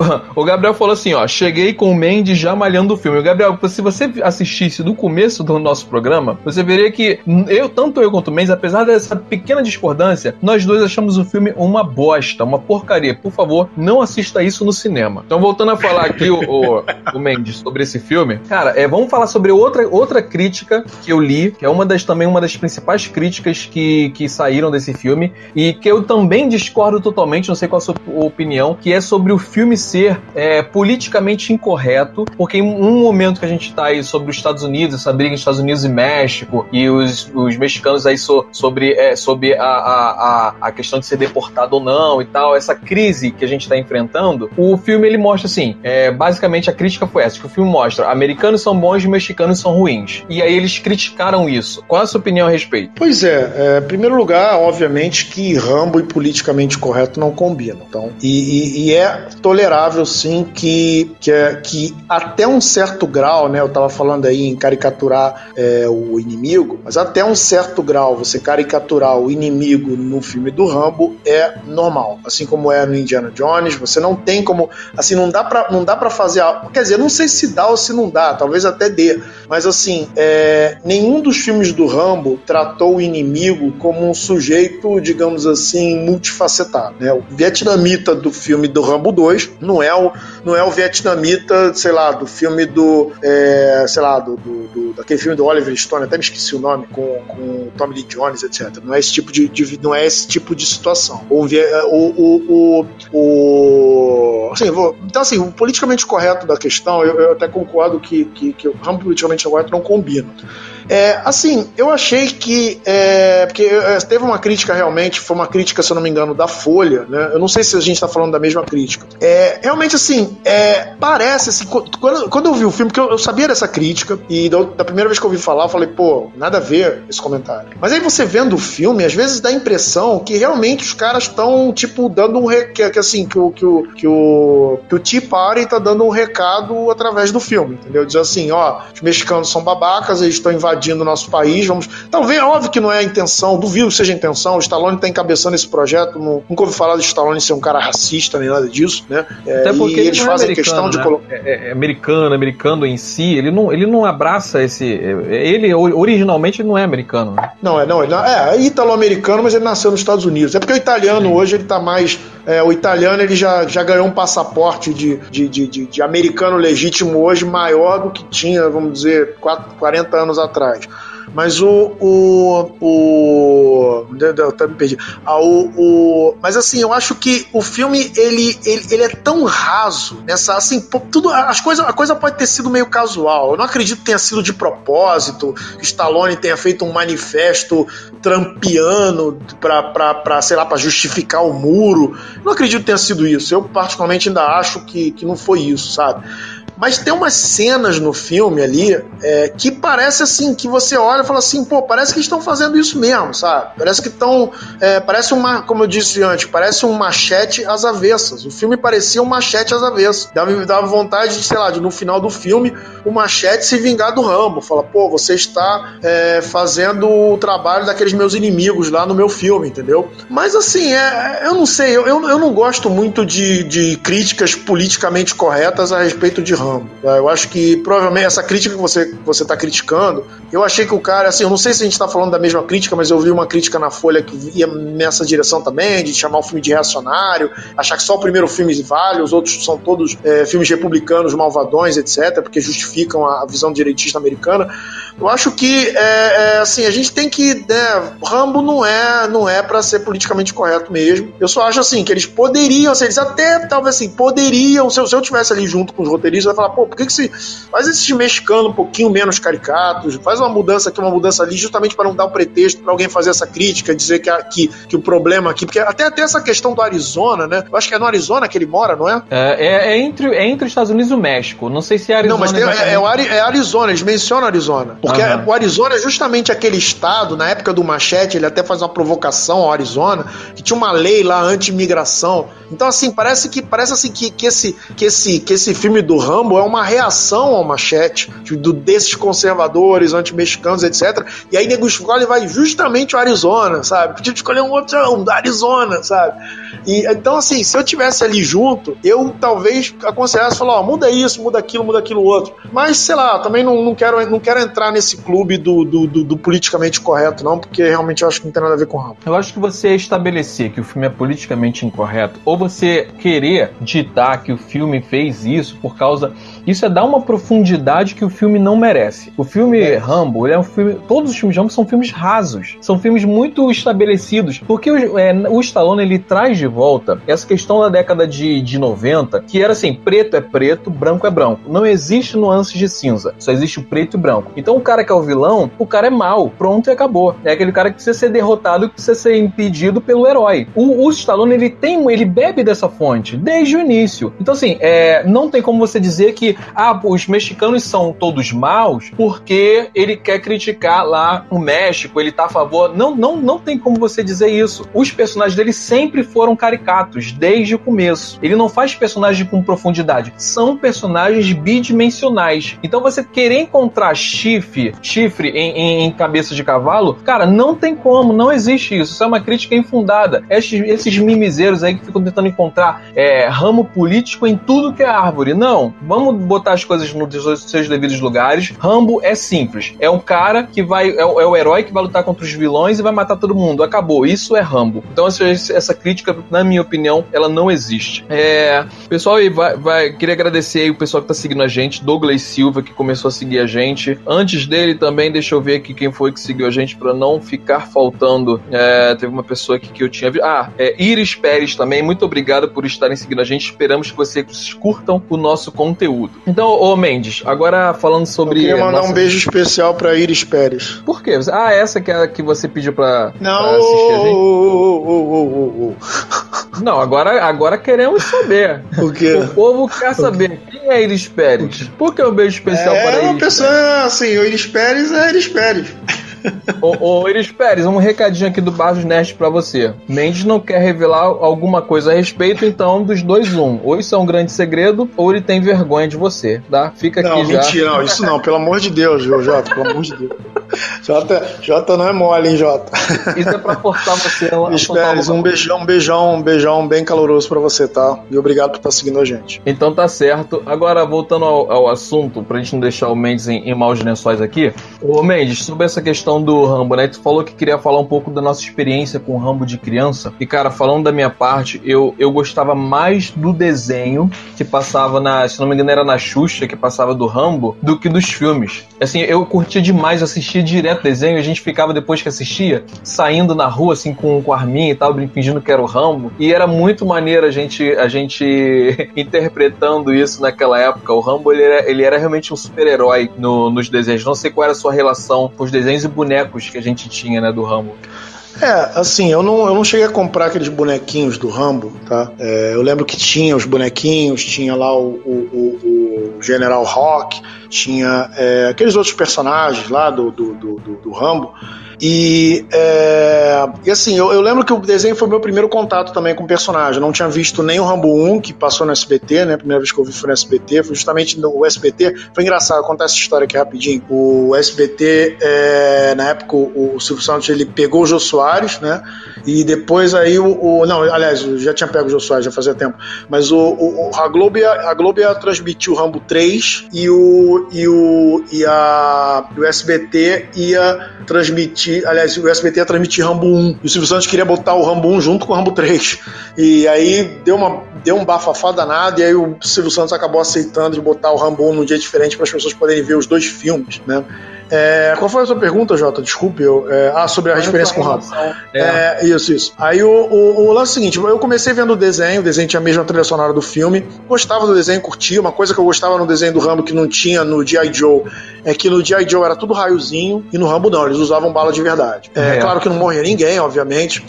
O Gabriel falou assim, ó, cheguei com o Mendes já malhando o filme. O Gabriel, se você assistisse do começo do nosso programa, você veria que eu, tanto eu quanto o Mendes, apesar dessa pequena discordância, nós dois achamos o filme uma bosta, uma porcaria. Por favor, não assista isso no cinema. Então, voltando a falar aqui, o, o, o Mendes, sobre esse filme, cara, é, vamos falar sobre outra, outra crítica que eu li, que é uma das também uma das principais críticas que, que saíram desse filme, e que eu também discordo totalmente, não sei qual a sua opinião, que é sobre o filme ser é, politicamente incorreto, porque em um momento que a gente tá aí sobre os Estados Unidos, essa briga entre Estados Unidos e México, e os, os mexicanos aí so- sobre, é, sobre a, a, a, questão de ser deportado ou não e tal, essa crise que a gente tá enfrentando, o filme ele mostra assim, é, basicamente a crítica foi essa, que o filme mostra americanos são bons e mexicanos são ruins. E aí eles criticaram isso. Qual é a sua opinião a respeito? Pois é, é, primeiro lugar, obviamente que Rambo e politicamente correto não combinam. Então, e, e- e é tolerável sim que, que, é- que até um certo grau, né? Eu tava falando aí em caricaturar é, o inimigo, mas até um certo grau você caricaturar o inimigo no filme do Rambo é normal. Assim como é no Indiana Jones, você não tem como. Assim, não dá pra, não dá pra fazer algo. Quer dizer, não sei se dá ou se não dá, talvez até dê. Mas assim, é, nenhum dos filmes do Rambo tratou o inimigo como um sujeito, digamos assim, multifacetado. Né? O vietnamita do filme do Rambo 2 não é o, não é o vietnamita, sei lá, do filme do. é, sei lá, do, do- do- daquele filme do Oliver Stone, até me esqueci o nome, com, com Tommy Lee Jones, etc. Não é esse tipo de, de- não é esse tipo de situação. O, vie- o, o, o, o- assim, vou- então, assim, o politicamente correto da questão, eu, eu até concordo que, que, que o ramo politicamente correto não combina. É, assim, eu achei que. É, porque é, teve uma crítica realmente, foi uma crítica, se eu não me engano, da Folha, né? Eu não sei se a gente está falando da mesma crítica. É, realmente, assim, é, parece, assim, qu- quando, quando eu vi o filme, porque eu, eu sabia dessa crítica, e da, da primeira vez que eu ouvi falar, eu falei, pô, nada a ver esse comentário. Mas aí você vendo o filme, às vezes dá a impressão que realmente os caras estão, tipo, dando um. Re, que, que, assim, que o, que, o, que, o, que o Tea Party tá dando um recado através do filme, entendeu? Diz assim, ó, os mexicanos são babacas, eles estão invadindo o nosso país, vamos. Talvez, é óbvio que não é a intenção, duvido que seja a intenção, o Stallone tá encabeçando esse projeto, não, nunca ouvi falar do Stallone ser um cara racista nem nada disso, né? É, Até porque e ele eles é fazem americano, questão de né? colocar. É, é americano, americano em si, ele não, ele não abraça esse. Ele originalmente não é americano. né? Não, é, não, ele não- é, é ítalo-americano, mas ele nasceu nos Estados Unidos. É porque o italiano hoje ele tá mais é, o italiano ele já, já ganhou um passaporte de, de, de, de, de americano legítimo hoje maior do que tinha, vamos dizer, 4, 40 anos atrás. Mas o. o, o eu até me perdi. Ah, o, o, mas assim, eu acho que o filme ele, ele, ele é tão raso nessa. Assim, tudo, as coisas, a coisa pode ter sido meio casual. Eu não acredito que tenha sido de propósito, que Stallone tenha feito um manifesto trampiano para, sei lá, para justificar o muro. Eu não acredito que tenha sido isso. Eu, particularmente, ainda acho que, que não foi isso, sabe? Mas tem umas cenas no filme ali é, que parece assim, que você olha e fala assim, pô, parece que estão fazendo isso mesmo, sabe? Parece que estão. É, parece uma, como eu disse antes, parece um machete às avessas. O filme parecia um machete às avessas. Dava, dava vontade de, sei lá, de no final do filme, o machete se vingar do Rambo. Fala, pô, você está é, fazendo o trabalho daqueles meus inimigos lá no meu filme, entendeu? Mas assim, é, eu não sei, eu, eu, eu não gosto muito de, de críticas politicamente corretas a respeito de Rambo. Tá? Eu acho que provavelmente essa crítica que você você está criticando, eu achei que o cara, assim, eu não sei se a gente está falando da mesma crítica, mas eu vi uma crítica na Folha que ia nessa direção também, de chamar o filme de reacionário, achar que só o primeiro filme vale, os outros são todos é, filmes republicanos, malvadões, etc., porque justificam a visão direitista americana. Eu acho que é, é, assim a gente tem que né, Rambo não é não é para ser politicamente correto mesmo. Eu só acho assim que eles poderiam, assim, eles até talvez assim poderiam se eu, se eu tivesse ali junto com os roteiristas, eu ia falar pô, por que que se faz esses mexicanos um pouquinho menos caricatos, faz uma mudança aqui, uma mudança ali, justamente para não dar um pretexto para alguém fazer essa crítica, dizer que, que, que o problema aqui, porque até até essa questão do Arizona, né? Eu acho que é no Arizona que ele mora, não é? É, é, é entre, é entre os Estados Unidos e o México. Não sei se é Arizona. Não, mas tem, é, é, é Arizona, eles mencionam Arizona. Porque uhum. o Arizona é justamente aquele estado, na época do Machete, ele até faz uma provocação ao Arizona, que tinha uma lei lá anti-imigração. Então, assim, parece que parece assim que, que, esse, que, esse, que esse filme do Rambo é uma reação ao Machete, do, desses conservadores, anti-mexicanos, etc. E aí nego escolhe vai justamente o Arizona, sabe? Podia escolher um outro, um da Arizona, sabe? E, então, assim, se eu tivesse ali junto, eu talvez aconselhasse falar, ó, muda isso, muda aquilo, muda aquilo outro. Mas, sei lá, também não, não, quero, não quero entrar nesse clube do, do, do, do, politicamente correto, não, porque realmente eu acho que não tem nada a ver com Rambo. Eu acho que você estabelecer que o filme é politicamente incorreto, ou você querer ditar que o filme fez isso por causa. Isso é dar uma profundidade que o filme não merece. O filme é. Rambo, ele é um filme. Todos os filmes de Rambo são filmes rasos. São filmes muito estabelecidos. Porque o, é, o Stallone ele traz de volta essa questão da década de, de 90, que era assim: preto é preto, branco é branco. Não existe nuances de cinza. Só existe o preto e branco. Então o cara que é o vilão, o cara é mal, pronto e acabou. É aquele cara que precisa ser derrotado, que precisa ser impedido pelo herói. O, o Stallone, ele tem, ele bebe dessa fonte desde o início. Então, assim, é, não tem como você dizer que ah, os mexicanos são todos maus porque ele quer criticar lá o México, ele tá a favor. Não, não, não tem como você dizer isso. Os personagens dele sempre foram caricatos, desde o começo. Ele não faz personagens com profundidade, são personagens bidimensionais. Então você querer encontrar chifre, chifre em, em, em, cabeça de cavalo, cara, não tem como, não existe isso. Isso é uma crítica infundada. Esses, esses mimizeiros aí que ficam tentando encontrar é, ramo político em tudo que é árvore. Não, vamos botar as coisas nos seus devidos lugares. Rambo é simples. É um cara que vai. É o, é o herói que vai lutar contra os vilões e vai matar todo mundo. Acabou. Isso é Rambo. Então, essa, essa crítica, na minha opinião, ela não existe. É, pessoal, vai, vai, queria agradecer aí o pessoal que tá seguindo a gente, Douglas Silva, que começou a seguir a gente. Antes dele também, deixa eu ver aqui quem foi que seguiu a gente para não ficar faltando. É, teve uma pessoa aqui que eu tinha. Ah, é Iris Pérez também. Muito obrigado por estarem seguindo a gente. Esperamos que vocês curtam o nosso conteúdo. Então, ô Mendes, agora falando sobre. Eu queria mandar nossa... um beijo especial pra Iris Pérez. Por quê? Ah, essa que é a que você pediu pra, não, pra assistir a gente? Oh, oh, oh, não, agora, agora queremos saber. O quê? O povo quer saber quem é Iris Pérez. Por que um beijo especial é para Iris? É uma pessoa, assim, o Iris Pérez Pérez é Iris Pérez. Ô, ô Iris Pérez, um recadinho aqui do Barros Nerd pra você. Mendes não quer revelar alguma coisa a respeito, então, dos dois, um. Ou isso é um grande segredo, ou ele tem vergonha de você, tá? Fica não, aqui mentira, já. Mentira, não, isso não, pelo amor de Deus, Jota? Pelo amor de Deus. Jota, Jota não é mole, hein, Jota? Isso é pra forçar você a Iris Pérez, um beijão, um beijão, um beijão bem caloroso pra você, tá? E obrigado por estar seguindo a gente. Então tá certo. Agora, voltando ao, ao assunto, pra gente não deixar o Mendes em, em maus lençóis aqui. Ô, Mendes, sobre essa questão questão do Rambo, né? Tu falou que queria falar um pouco da nossa experiência com o Rambo de criança. E, cara, falando da minha parte, eu, eu gostava mais do desenho que passava na. Se não me engano, era na Xuxa, que passava do Rambo, do que dos filmes. Assim, eu curtia demais, assistia direto desenho. A gente ficava, depois que assistia, saindo na rua, assim, com, com arminha e tal, fingindo que era o Rambo. E era muito maneiro a gente, a gente interpretando isso naquela época. O Rambo, ele era, ele era realmente um super-herói no, nos desenhos. Não sei qual era a sua relação com os desenhos e bonecos que a gente tinha, né, do Rambo. É, assim, eu não, eu não cheguei a comprar aqueles bonequinhos do Rambo, tá? É, eu lembro que tinha os bonequinhos, tinha lá o, o, o, o General Rock, tinha é, aqueles outros personagens lá do, do, do, do Rambo. E, é, e assim, eu, eu, lembro que o desenho foi meu primeiro contato também com o personagem. Eu não tinha visto nem o Rambo 1, que passou no SBT, né? A primeira vez que eu vi foi no SBT, foi justamente no SBT. Foi engraçado contar essa história aqui rapidinho. O SBT, é, na época, o, o Silvio Santos ele pegou o Jô Soares, né? E depois aí o. o não, aliás, eu já tinha pego o Jô Soares, já fazia tempo. Mas o, o a, Globo ia, a Globo ia transmitir o Rambo 3 e o, e o, e a, o SBT ia transmitir transmitir, aliás, o SBT ia transmitir Rambo 1. E o Silvio Santos queria botar o Rambo 1 junto com o Rambo 3. E aí deu, uma, deu um bafafá danado, e aí o Silvio Santos acabou aceitando de botar o Rambo 1 num dia diferente para as pessoas poderem ver os dois filmes, né? É, qual foi a sua pergunta, Jota? Desculpe. Eu, é, ah, sobre a experiência com o Rambo. É. é. isso, isso. Aí o, o, o lance é o seguinte: eu comecei vendo o desenho, o desenho tinha a mesma trilha sonora do filme. Gostava do desenho, curtia. Uma coisa que eu gostava no desenho do Rambo que não tinha no G.I. Joe é que no G.I. Joe era tudo raiozinho e no Rambo não, eles usavam bala de verdade. É, é. claro que não morria ninguém, obviamente.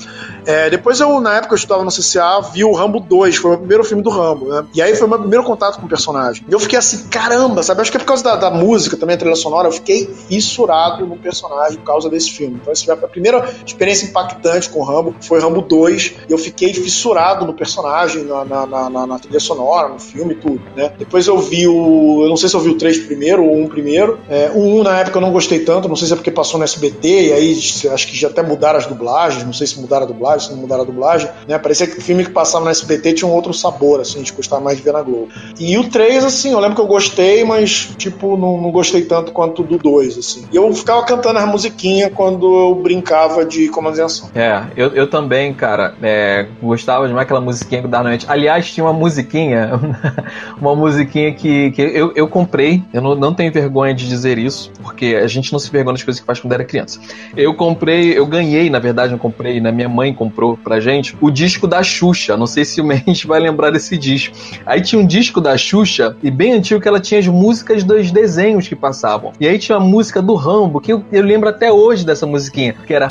É, depois eu, na época eu estudava no CCA, vi o Rambo 2, foi o primeiro filme do Rambo, né? E aí foi o meu primeiro contato com o personagem. E eu fiquei assim, caramba, sabe? Acho que é por causa da, da música também, a trilha sonora, eu fiquei fissurado no personagem por causa desse filme. Então, essa foi a primeira experiência impactante com o Rambo, foi Rambo 2, e eu fiquei fissurado no personagem, na, na, na, na trilha sonora, no filme, tudo, né? Depois eu vi o. Eu não sei se eu vi o 3 primeiro ou 1 primeiro. É, o 1 na época eu não gostei tanto, não sei se é porque passou no SBT, e aí acho que já até mudaram as dublagens, não sei se mudaram a dublagem dublagem, se não mudaram a dublagem, né? Parecia que o filme que passava no SBT tinha um outro sabor, assim, gente gostava mais de ver na Globo. E o 3, assim, eu lembro que eu gostei, mas, tipo, não, não gostei tanto quanto do 2, assim. E eu ficava cantando as musiquinhas quando eu brincava de comando de ação. É, eu, eu também, cara, é, gostava de mais aquela musiquinha da noite. Aliás, tinha uma musiquinha, uma musiquinha que, que eu, eu comprei, eu não, não tenho vergonha de dizer isso, porque a gente não se vergonha das coisas que faz quando era criança. Eu comprei, eu ganhei, na verdade, não comprei, né? Minha mãe comprou pra gente o disco da Xuxa. Não sei se o Mendes vai lembrar desse disco. Aí tinha um disco da Xuxa, e bem antigo, que ela tinha as músicas dos desenhos que passavam. E aí tinha a música do Rambo, que eu, eu lembro até hoje dessa musiquinha, que era.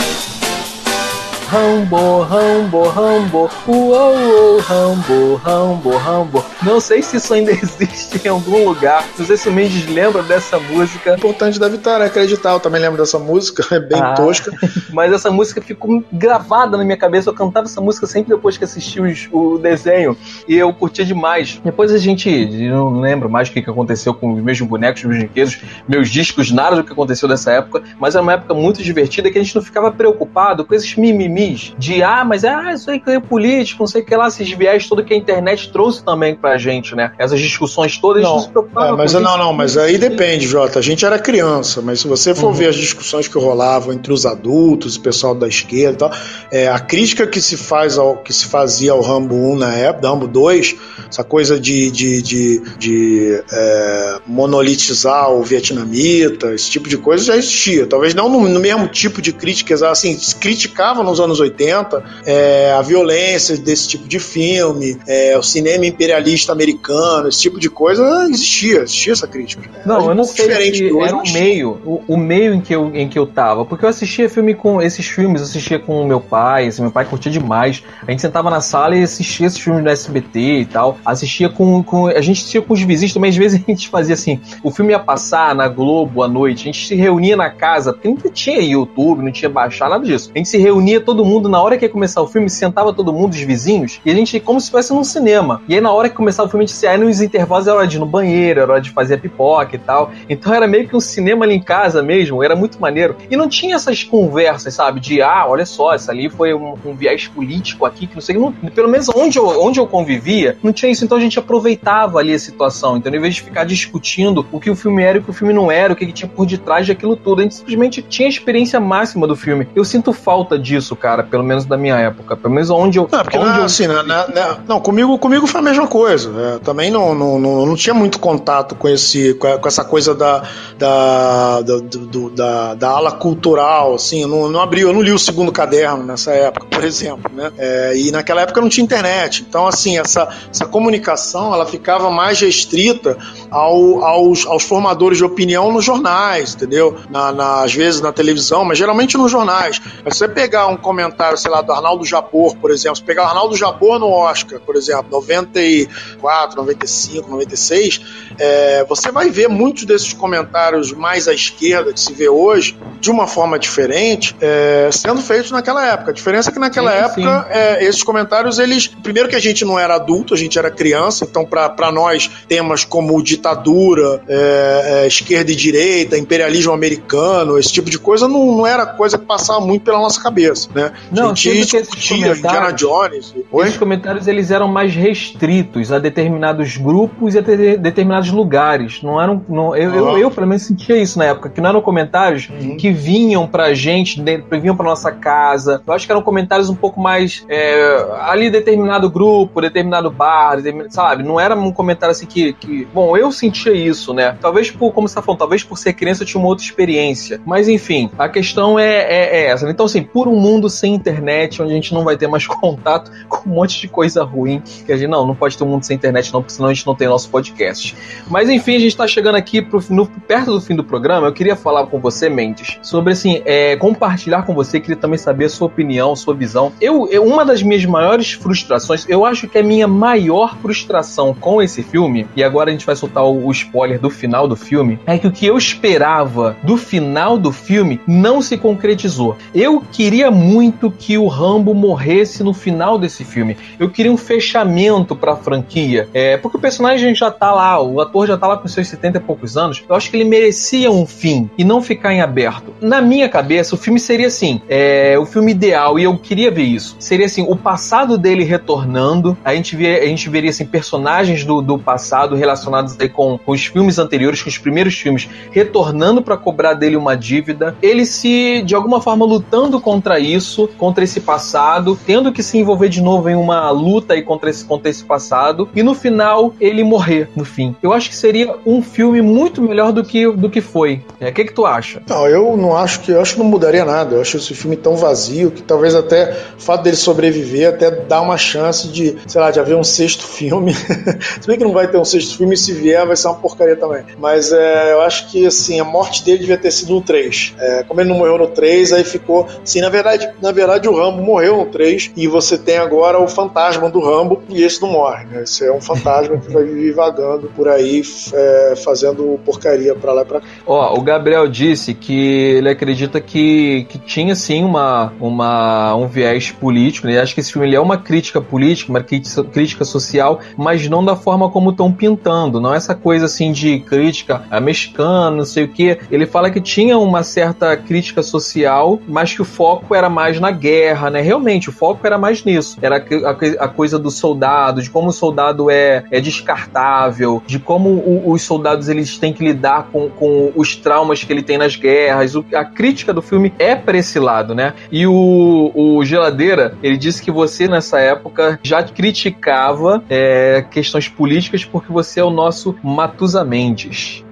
Rambo, Rambo, Rambo, uou, Rambo, Rambo, Rambo. Não sei se isso ainda existe em algum lugar. Não sei se o Mendes lembra dessa música. Importante da vitória é acreditar. Eu também lembro dessa música, é bem ah, tosca. Mas essa música ficou gravada na minha cabeça. Eu cantava essa música sempre depois que assisti os, o desenho. E eu curtia demais. Depois a gente. Eu não lembro mais o que aconteceu com os meus bonecos, meus brinquedos, meus discos, nada do que aconteceu nessa época. Mas era uma época muito divertida que a gente não ficava preocupado com esses mimimi de ah, mas ah, isso aí que é político, não sei o que lá, esses viés tudo que a internet trouxe também pra gente, né? Essas discussões todas, não, a gente não se É, mas não, não, mas aí depende, Jota. A gente era criança, mas se você for uhum. ver as discussões que rolavam entre os adultos, o pessoal da esquerda e tal, é, a crítica que se faz ao que se fazia ao Rambo 1 na época, Rambo 2, essa coisa de, de, de, de é, monolitizar o vietnamita, esse tipo de coisa já existia. Talvez não no, no mesmo tipo de críticas, assim, se criticava nos anos anos 80, é, a violência desse tipo de filme, é, o cinema imperialista americano, esse tipo de coisa existia, existia essa crítica. Não, eu não sei diferente se era o meio, o, o, meio em que, eu, em que eu tava, porque eu assistia filme com esses filmes, eu assistia com meu pai, assim, meu pai curtia demais. A gente sentava na sala e assistia esses filmes do SBT e tal, assistia com, com a gente assistia com os vizinhos também, às vezes a gente fazia assim, o filme ia passar na Globo à noite, a gente se reunia na casa, porque não tinha YouTube, não tinha baixar, nada disso. A gente se reunia todo todo mundo, na hora que ia começar o filme, sentava todo mundo, os vizinhos, e a gente, como se estivesse num cinema. E aí, na hora que começava o filme, a gente aí nos intervalos era hora de ir no banheiro, era hora de fazer pipoca e tal. Então era meio que um cinema ali em casa mesmo, era muito maneiro. E não tinha essas conversas, sabe? De, ah, olha só, essa ali foi um, um viés político aqui, que não sei, não, pelo menos onde eu, onde eu convivia, não tinha isso. Então a gente aproveitava ali a situação. Então, em vez de ficar discutindo o que o filme era e o que o filme não era, o que, que tinha por detrás daquilo tudo, a gente simplesmente tinha a experiência máxima do filme. Eu sinto falta disso, cara, pelo menos da minha época. Pelo menos onde eu. Não, porque onde não, eu... assim, né, né, né, não, comigo, comigo foi a mesma coisa. né, também não, não, não, não tinha muito contato com, esse, com, essa coisa da, da, da, do- da, da ala cultural, assim. Eu não, não abri, eu não li o segundo caderno nessa época, por exemplo, né? É, e naquela época não tinha internet. Então, assim, essa, essa comunicação ela ficava mais restrita ao, aos, aos formadores de opinião nos jornais, entendeu? Na, na- às vezes na televisão, mas geralmente nos jornais. Mas se você pegar um comentário, sei lá, do Arnaldo Jabor, por exemplo, se pegar o Arnaldo Jabor no Oscar, por exemplo, 94, 95, 96, é, você vai ver muitos desses comentários mais à esquerda que se vê hoje, de uma forma diferente, é, sendo feitos naquela época. A diferença é que naquela Sim, época, é, esses comentários, eles. Primeiro que a gente não era adulto, a gente era criança, então para nós temas como ditadura, é, é, esquerda e direita, imperialismo americano, esse tipo de coisa não, não era coisa que passava muito pela nossa cabeça, né? Não, a gente sendo que esses discutia Indiana Jones. Oi? Esses comentários eles eram mais restritos a determinados grupos e a de- determinados lugares. Não eram. Não, eu, eu, Ah. eu, pelo menos, sentia isso na época, que não eram comentários Uhum. que vinham pra gente, vinham pra nossa casa. Eu acho que eram comentários um pouco mais. é, ali, determinado grupo, determinado bar, determin- sabe? Não era um comentário assim que, que. Bom, eu sentia isso, né? Talvez por, como você tá falando, talvez por ser criança eu tinha uma outra experiência. Mas enfim, a questão é, é- é essa. né? Então, assim, por um mundo sem internet, onde a gente não vai ter mais contato com um monte de coisa ruim, que a gente não, não pode ter um mundo sem internet, não, porque senão a gente não tem nosso podcast. Mas enfim, a gente tá chegando aqui pro, no- perto do fim do programa. Eu queria falar com você, Mendes, sobre assim, é, compartilhar com você, queria também saber a sua opinião, sua visão. Eu, eu- uma das minhas maiores frustrações, eu acho que a minha maior frustração com esse filme, e agora a gente vai soltar o, o spoiler do final do filme, é que o que eu esperava do final do filme não se concretizou. Eu queria muito que o Rambo morresse no final desse filme. Eu queria um fechamento pra franquia. É, porque o personagem já tá lá, o ator já tá lá com seus 70 e poucos anos. Eu acho que ele merecia um fim e não ficar em aberto. Na minha cabeça, o filme seria assim: é, o filme ideal, e eu queria ver isso. Seria assim: o passado dele retornando. A gente, vê, a gente veria assim, personagens do, do passado relacionados com, com os filmes anteriores, com os primeiros filmes, retornando pra cobrar dele uma dívida. Ele se, de alguma forma, lutando contra isso, contra esse passado, tendo que se envolver de novo em uma luta aí contra esse, contra esse passado, e no final ele morrer no fim. Eu acho que seria um filme muito melhor do que, do que foi. É, O que, que tu acha? Não, eu não acho que eu acho que não mudaria nada. Eu acho esse filme tão vazio que talvez até o fato dele sobreviver até dá uma chance de, sei lá, de haver um sexto filme. se bem que não vai ter um sexto filme, se vier vai ser uma porcaria também. Mas é, eu acho que assim, a morte dele devia ter sido no 3. É, como ele não morreu no 3, aí ficou. Sim, na verdade, na verdade o Rambo morreu no 3 e você tem agora o fantasma do Rambo e esse não morre, né? Esse é um fantasma que vai viver vagando por aí, é, fazendo porcaria pra lá e pra cá. Ó, o Gabriel disse que ele acredita que, que tinha sim uma, uma, um viés político, né? Ele acha que esse filme ele é uma crítica política, uma crítica, social, mas não da forma como estão pintando, não é essa coisa assim de crítica a mexicano, não sei o que. Ele fala que tinha uma certa crítica social, mas que o foco era mais na guerra, né? Realmente, o foco era mais nisso. Era a, a coisa do soldado, de como o soldado é, é descartável, de como o, os soldados eles têm que lidar com, com os traumas que ele tem nas guerras. O, a crítica do filme é para esse lado, né? E o, o Geladeira, ele disse que você nessa época já criticava é, questões políticas porque você é o nosso Matusa Mendes.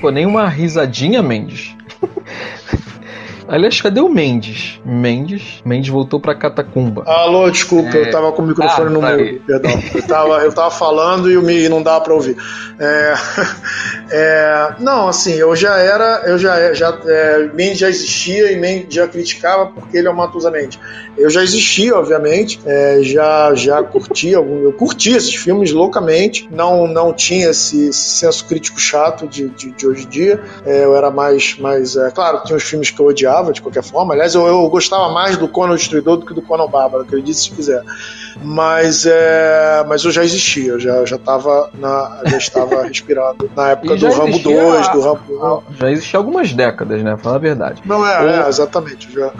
Pô, nem uma risadinha, Mendes. Aliás, cadê o Mendes? Mendes? Mendes voltou pra Catacumba. Alô, desculpa, É. eu tava com o microfone Ah, no tá mudo, aí. perdão. Eu tava, eu tava falando e o mi- não dava pra ouvir. É, é, não, assim, eu já era, eu já, já é, Mendes já existia e Mendes já criticava porque ele é o Matusa Mendes. Eu já existia, obviamente, é, já, já curtia, algum- eu curti esses filmes loucamente, não, não tinha esse, esse senso crítico chato de, de, de hoje em dia, É, eu era mais, mais é, claro, tinha os filmes que eu odiava, gostava de qualquer forma. Aliás, eu, eu gostava mais do Conan Destruidor do que do Conan Bárbaro, acredite se quiser. Mas, é, mas eu já existia, eu já, já, tava na, já estava respirando na época do Rambo 2, do Rambo 1. Já existia algumas décadas, né? Falando a verdade. Não é, o... é exatamente. Já.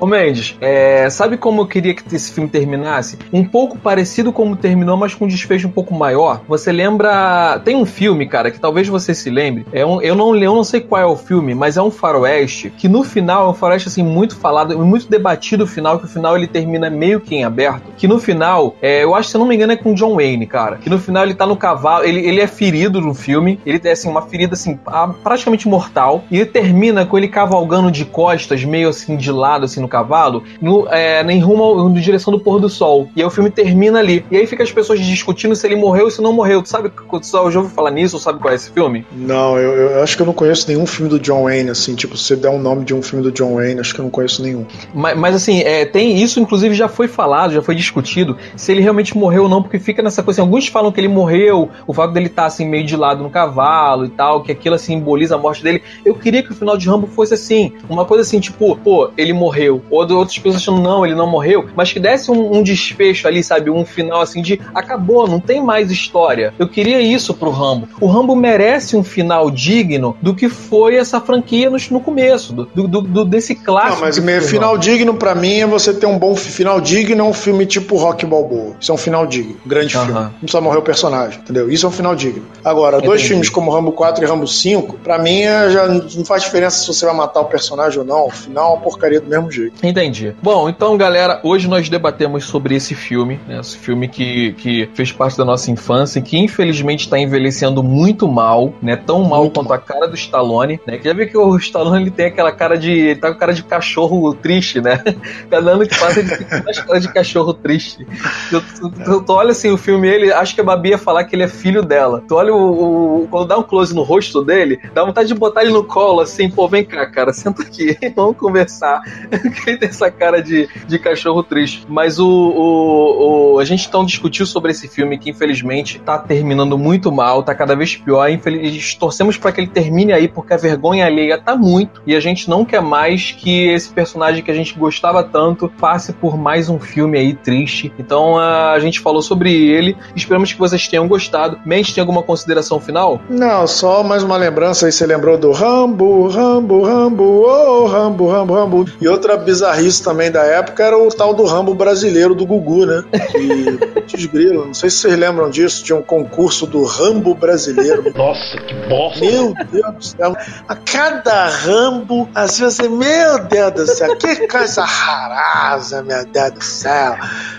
Ô Mendes, é, sabe como eu queria que esse filme terminasse? Um pouco parecido como terminou, mas com um desfecho um pouco maior. Você lembra. Tem um filme, cara, que talvez você se lembre. É um, eu, não, eu não sei qual é o filme, mas é um faroeste que no final um faroeste assim muito falado, muito debatido o final, que o final ele termina meio que em aberto. Que no final é, eu acho, se eu não me engano, é com John Wayne, cara. Que no final ele tá no cavalo, ele, ele é ferido no filme, ele tem assim, uma ferida assim, praticamente mortal, e ele termina com ele cavalgando de costas, meio assim, de lado, assim, no cavalo, no, é, em rumo na direção do pôr do sol. E aí o filme termina ali. E aí fica as pessoas discutindo se ele morreu ou se não morreu. Tu sabe, tu já ouviu falar nisso ou sabe qual é esse filme? Não, eu, eu, acho que eu não conheço nenhum filme do John Wayne, assim, tipo, se você der um nome de um filme do John Wayne, acho que eu não conheço nenhum. Mas, mas assim, é, tem isso, inclusive já foi falado, já foi discutido, se ele realmente morreu ou não, porque fica nessa coisa assim, alguns falam que ele morreu, o fato dele estar tá, assim meio de lado no cavalo e tal, que aquilo assim simboliza a morte dele. Eu queria que o final de Rambo fosse assim, uma coisa assim, tipo, pô, ele morreu. Ou outras pessoas achando, não, ele não morreu, mas que desse um, um desfecho ali, sabe, um final assim de acabou, não tem mais história. Eu queria isso pro Rambo. O Rambo merece um final digno do que foi essa franquia no, no começo, do, do, do, desse clássico. Não, mas final digno para mim é você ter um bom final digno, é um filme tipo Rock Balboa. Isso é um final digno. Um grande filme. Não precisa morrer o personagem, entendeu? Isso é um final digno. Agora, Entendi. dois filmes como Rambo 4 e Rambo 5, pra mim é, já não faz diferença se você vai matar o personagem ou não. O final é uma porcaria do mesmo jeito. Entendi. Bom, então, galera, hoje nós debatemos sobre esse filme, né? Esse filme que, que fez parte da nossa infância e que infelizmente está envelhecendo muito mal, né? Tão mal muito quanto mal. a cara do Stallone, né? Que já viu que o Stallone ele tem aquela cara de. Ele tá com cara de cachorro triste, né? Cada ano que passa ele tem uma cara de cachorro triste. Tu, tu, olha assim o filme, ele acho que a Babi ia falar que ele é filho dela. Tu olha o, o, Quando dá um close no rosto dele, dá vontade de botar ele no colo, assim, pô, vem cá, cara, senta aqui, vamos conversar. ele tem essa cara de, de cachorro triste. Mas o, o, o, A gente então discutiu sobre esse filme que, infelizmente, tá terminando muito mal, tá cada vez pior. Infeliz... Torcemos para que ele termine aí, porque a vergonha alheia tá muito. E a gente não quer mais que esse personagem que a gente gostava tanto passe por mais um filme aí triste. Então, a gente falou sobre ele. Esperamos que vocês tenham gostado. Mente, tem alguma consideração final? Não, só mais uma lembrança aí. Você lembrou do Rambo, Rambo, Rambo, oh, Rambo, Rambo, Rambo. E outra bizarrice também da época era o tal do Rambo brasileiro do Gugu, né? Que desgrilo. Não sei se vocês lembram disso. Tinha um concurso do Rambo brasileiro. Nossa, que bosta! Meu Deus do céu. A cada Rambo, assim você, meu Deus do céu, que coisa rarasa, meu Deus do céu.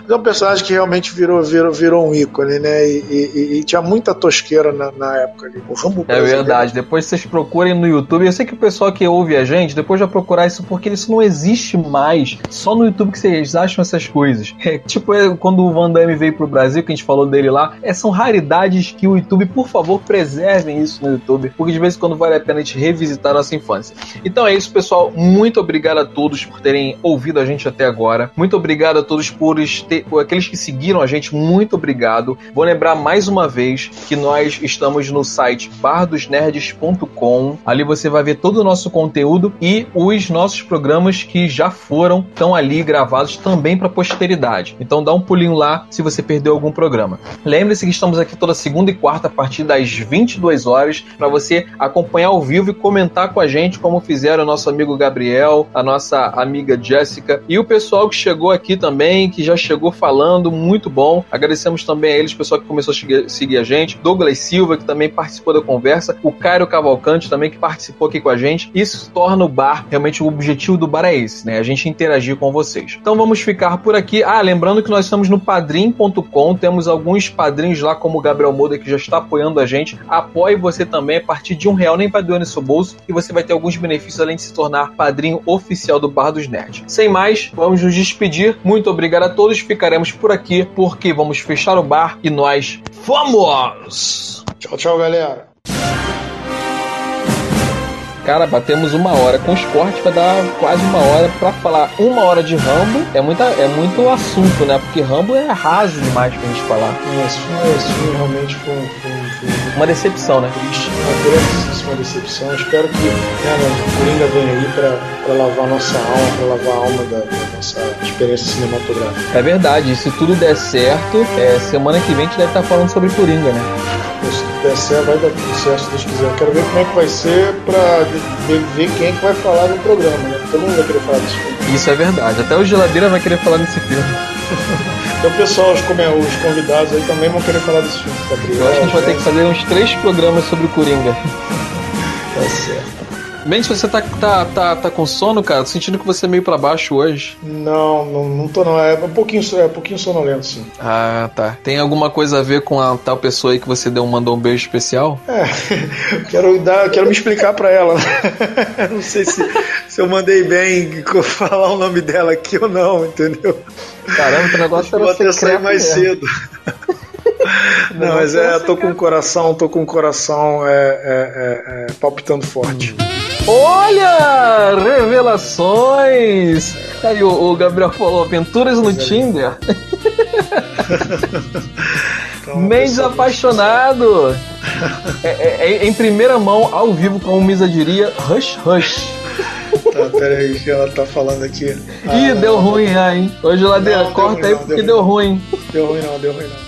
É um personagem que realmente virou, virou, virou um ícone, né? E, e, e tinha muita tosqueira na, na, época ali. O Rambo É verdade. Depois vocês procurem no YouTube. Eu sei que o pessoal que ouve a gente, depois vai procurar isso porque isso não existe mais. Só no YouTube que vocês acham essas coisas. É, tipo, é, quando o Van Damme veio pro Brasil, que a gente falou dele lá, é, são raridades que o YouTube, por favor, preservem isso no YouTube, porque de vez em quando vale a pena a gente revisitar a nossa infância. Então é isso, pessoal. Muito obrigado a todos por terem ouvido a gente até agora. Muito obrigado a todos por, ter, por aqueles que seguiram a gente, muito obrigado. Vou lembrar mais uma vez que nós estamos no site bardosnerds.com. Ali você vai ver todo o nosso conteúdo e os nossos programas que já foram, estão ali gravados também para posteridade. Então dá um pulinho lá se você perdeu algum programa. Lembre-se que estamos aqui toda segunda e quarta a partir das 22 horas para você acompanhar ao vivo e comentar com a gente como fizeram o nosso amigo Gabriel, a nossa amiga Jéssica e o pessoal que chegou aqui também, que já chegou falando muito bom. Agradecemos também a eles, pessoal que começou a seguir a gente. Douglas Silva, que também participou da conversa. O Cairo Cavalcante também, que participou aqui com a gente. Isso torna o bar, realmente o objetivo do bar é esse, né? A gente interagir com vocês. Então vamos ficar por aqui. Ah, lembrando que nós estamos no padrim.com, temos alguns padrinhos lá, como o Gabriel Moda, que já está apoiando a gente. Apoie você também a partir de um real, nem para doer no seu bolso, e você vai ter alguns benefícios além de se tornar padrinho oficial do Bar dos Nerds. Sem mais, vamos nos despedir. Muito obrigado a todos, ficaremos por aqui porque vamos fechar o bar e nós fomos! Tchau, tchau, galera. Cara, batemos uma hora. Com os cortes vai dar quase uma hora. Pra falar uma hora de Rambo é, muita, é muito assunto, né? Porque Rambo é raso demais pra gente falar. Esse filme, esse filme realmente foi, foi, foi Uma decepção, né? triste, uma grandíssima decepção. Espero que né, o Coringa venha aí pra, pra lavar nossa alma, pra lavar a alma da, da nossa experiência cinematográfica. É verdade. Se tudo der certo, é, semana que vem a gente deve estar falando sobre Coringa, né? Se der certo, vai dar tudo certo se Deus quiser. Quero ver como é que vai ser pra ver quem é que vai falar no programa, né? Todo mundo vai querer falar desse filme. Isso é verdade. Até o Geladeira vai querer falar nesse filme. Então, pessoal, os, come- os convidados aí também vão querer falar desse filme. Gabriel, Eu acho que a gente vai ter que fazer uns três programas sobre o Coringa. Tá certo. Bem, se você tá, tá, tá, tá com sono, cara, tô sentindo que você é meio pra baixo hoje. Não, não, não tô não. É um pouquinho, é um pouquinho sonolento, sim. Ah, tá. Tem alguma coisa a ver com a tal pessoa aí que você deu, mandou um beijo especial? É, quero, dar, quero me explicar pra ela. Não sei se, se eu mandei bem falar o nome dela aqui ou não, entendeu? Caramba, que negócio Vou era até sair mais cedo. Não, mas é, tô com o coração, tô com o coração é, é, é, é, palpitando forte. Olha! Revelações! Aí o, o Gabriel falou, aventuras no Tinder. Mês apaixonado! É, é- é em primeira mão, ao vivo, como Misa diria, Rush Rush. Tá, pera aí que ela tá falando aqui. Ih, Ah, deu ruim, ah, hein? Não, deu corta aí porque deu ruim. Deu ruim não, deu ruim não.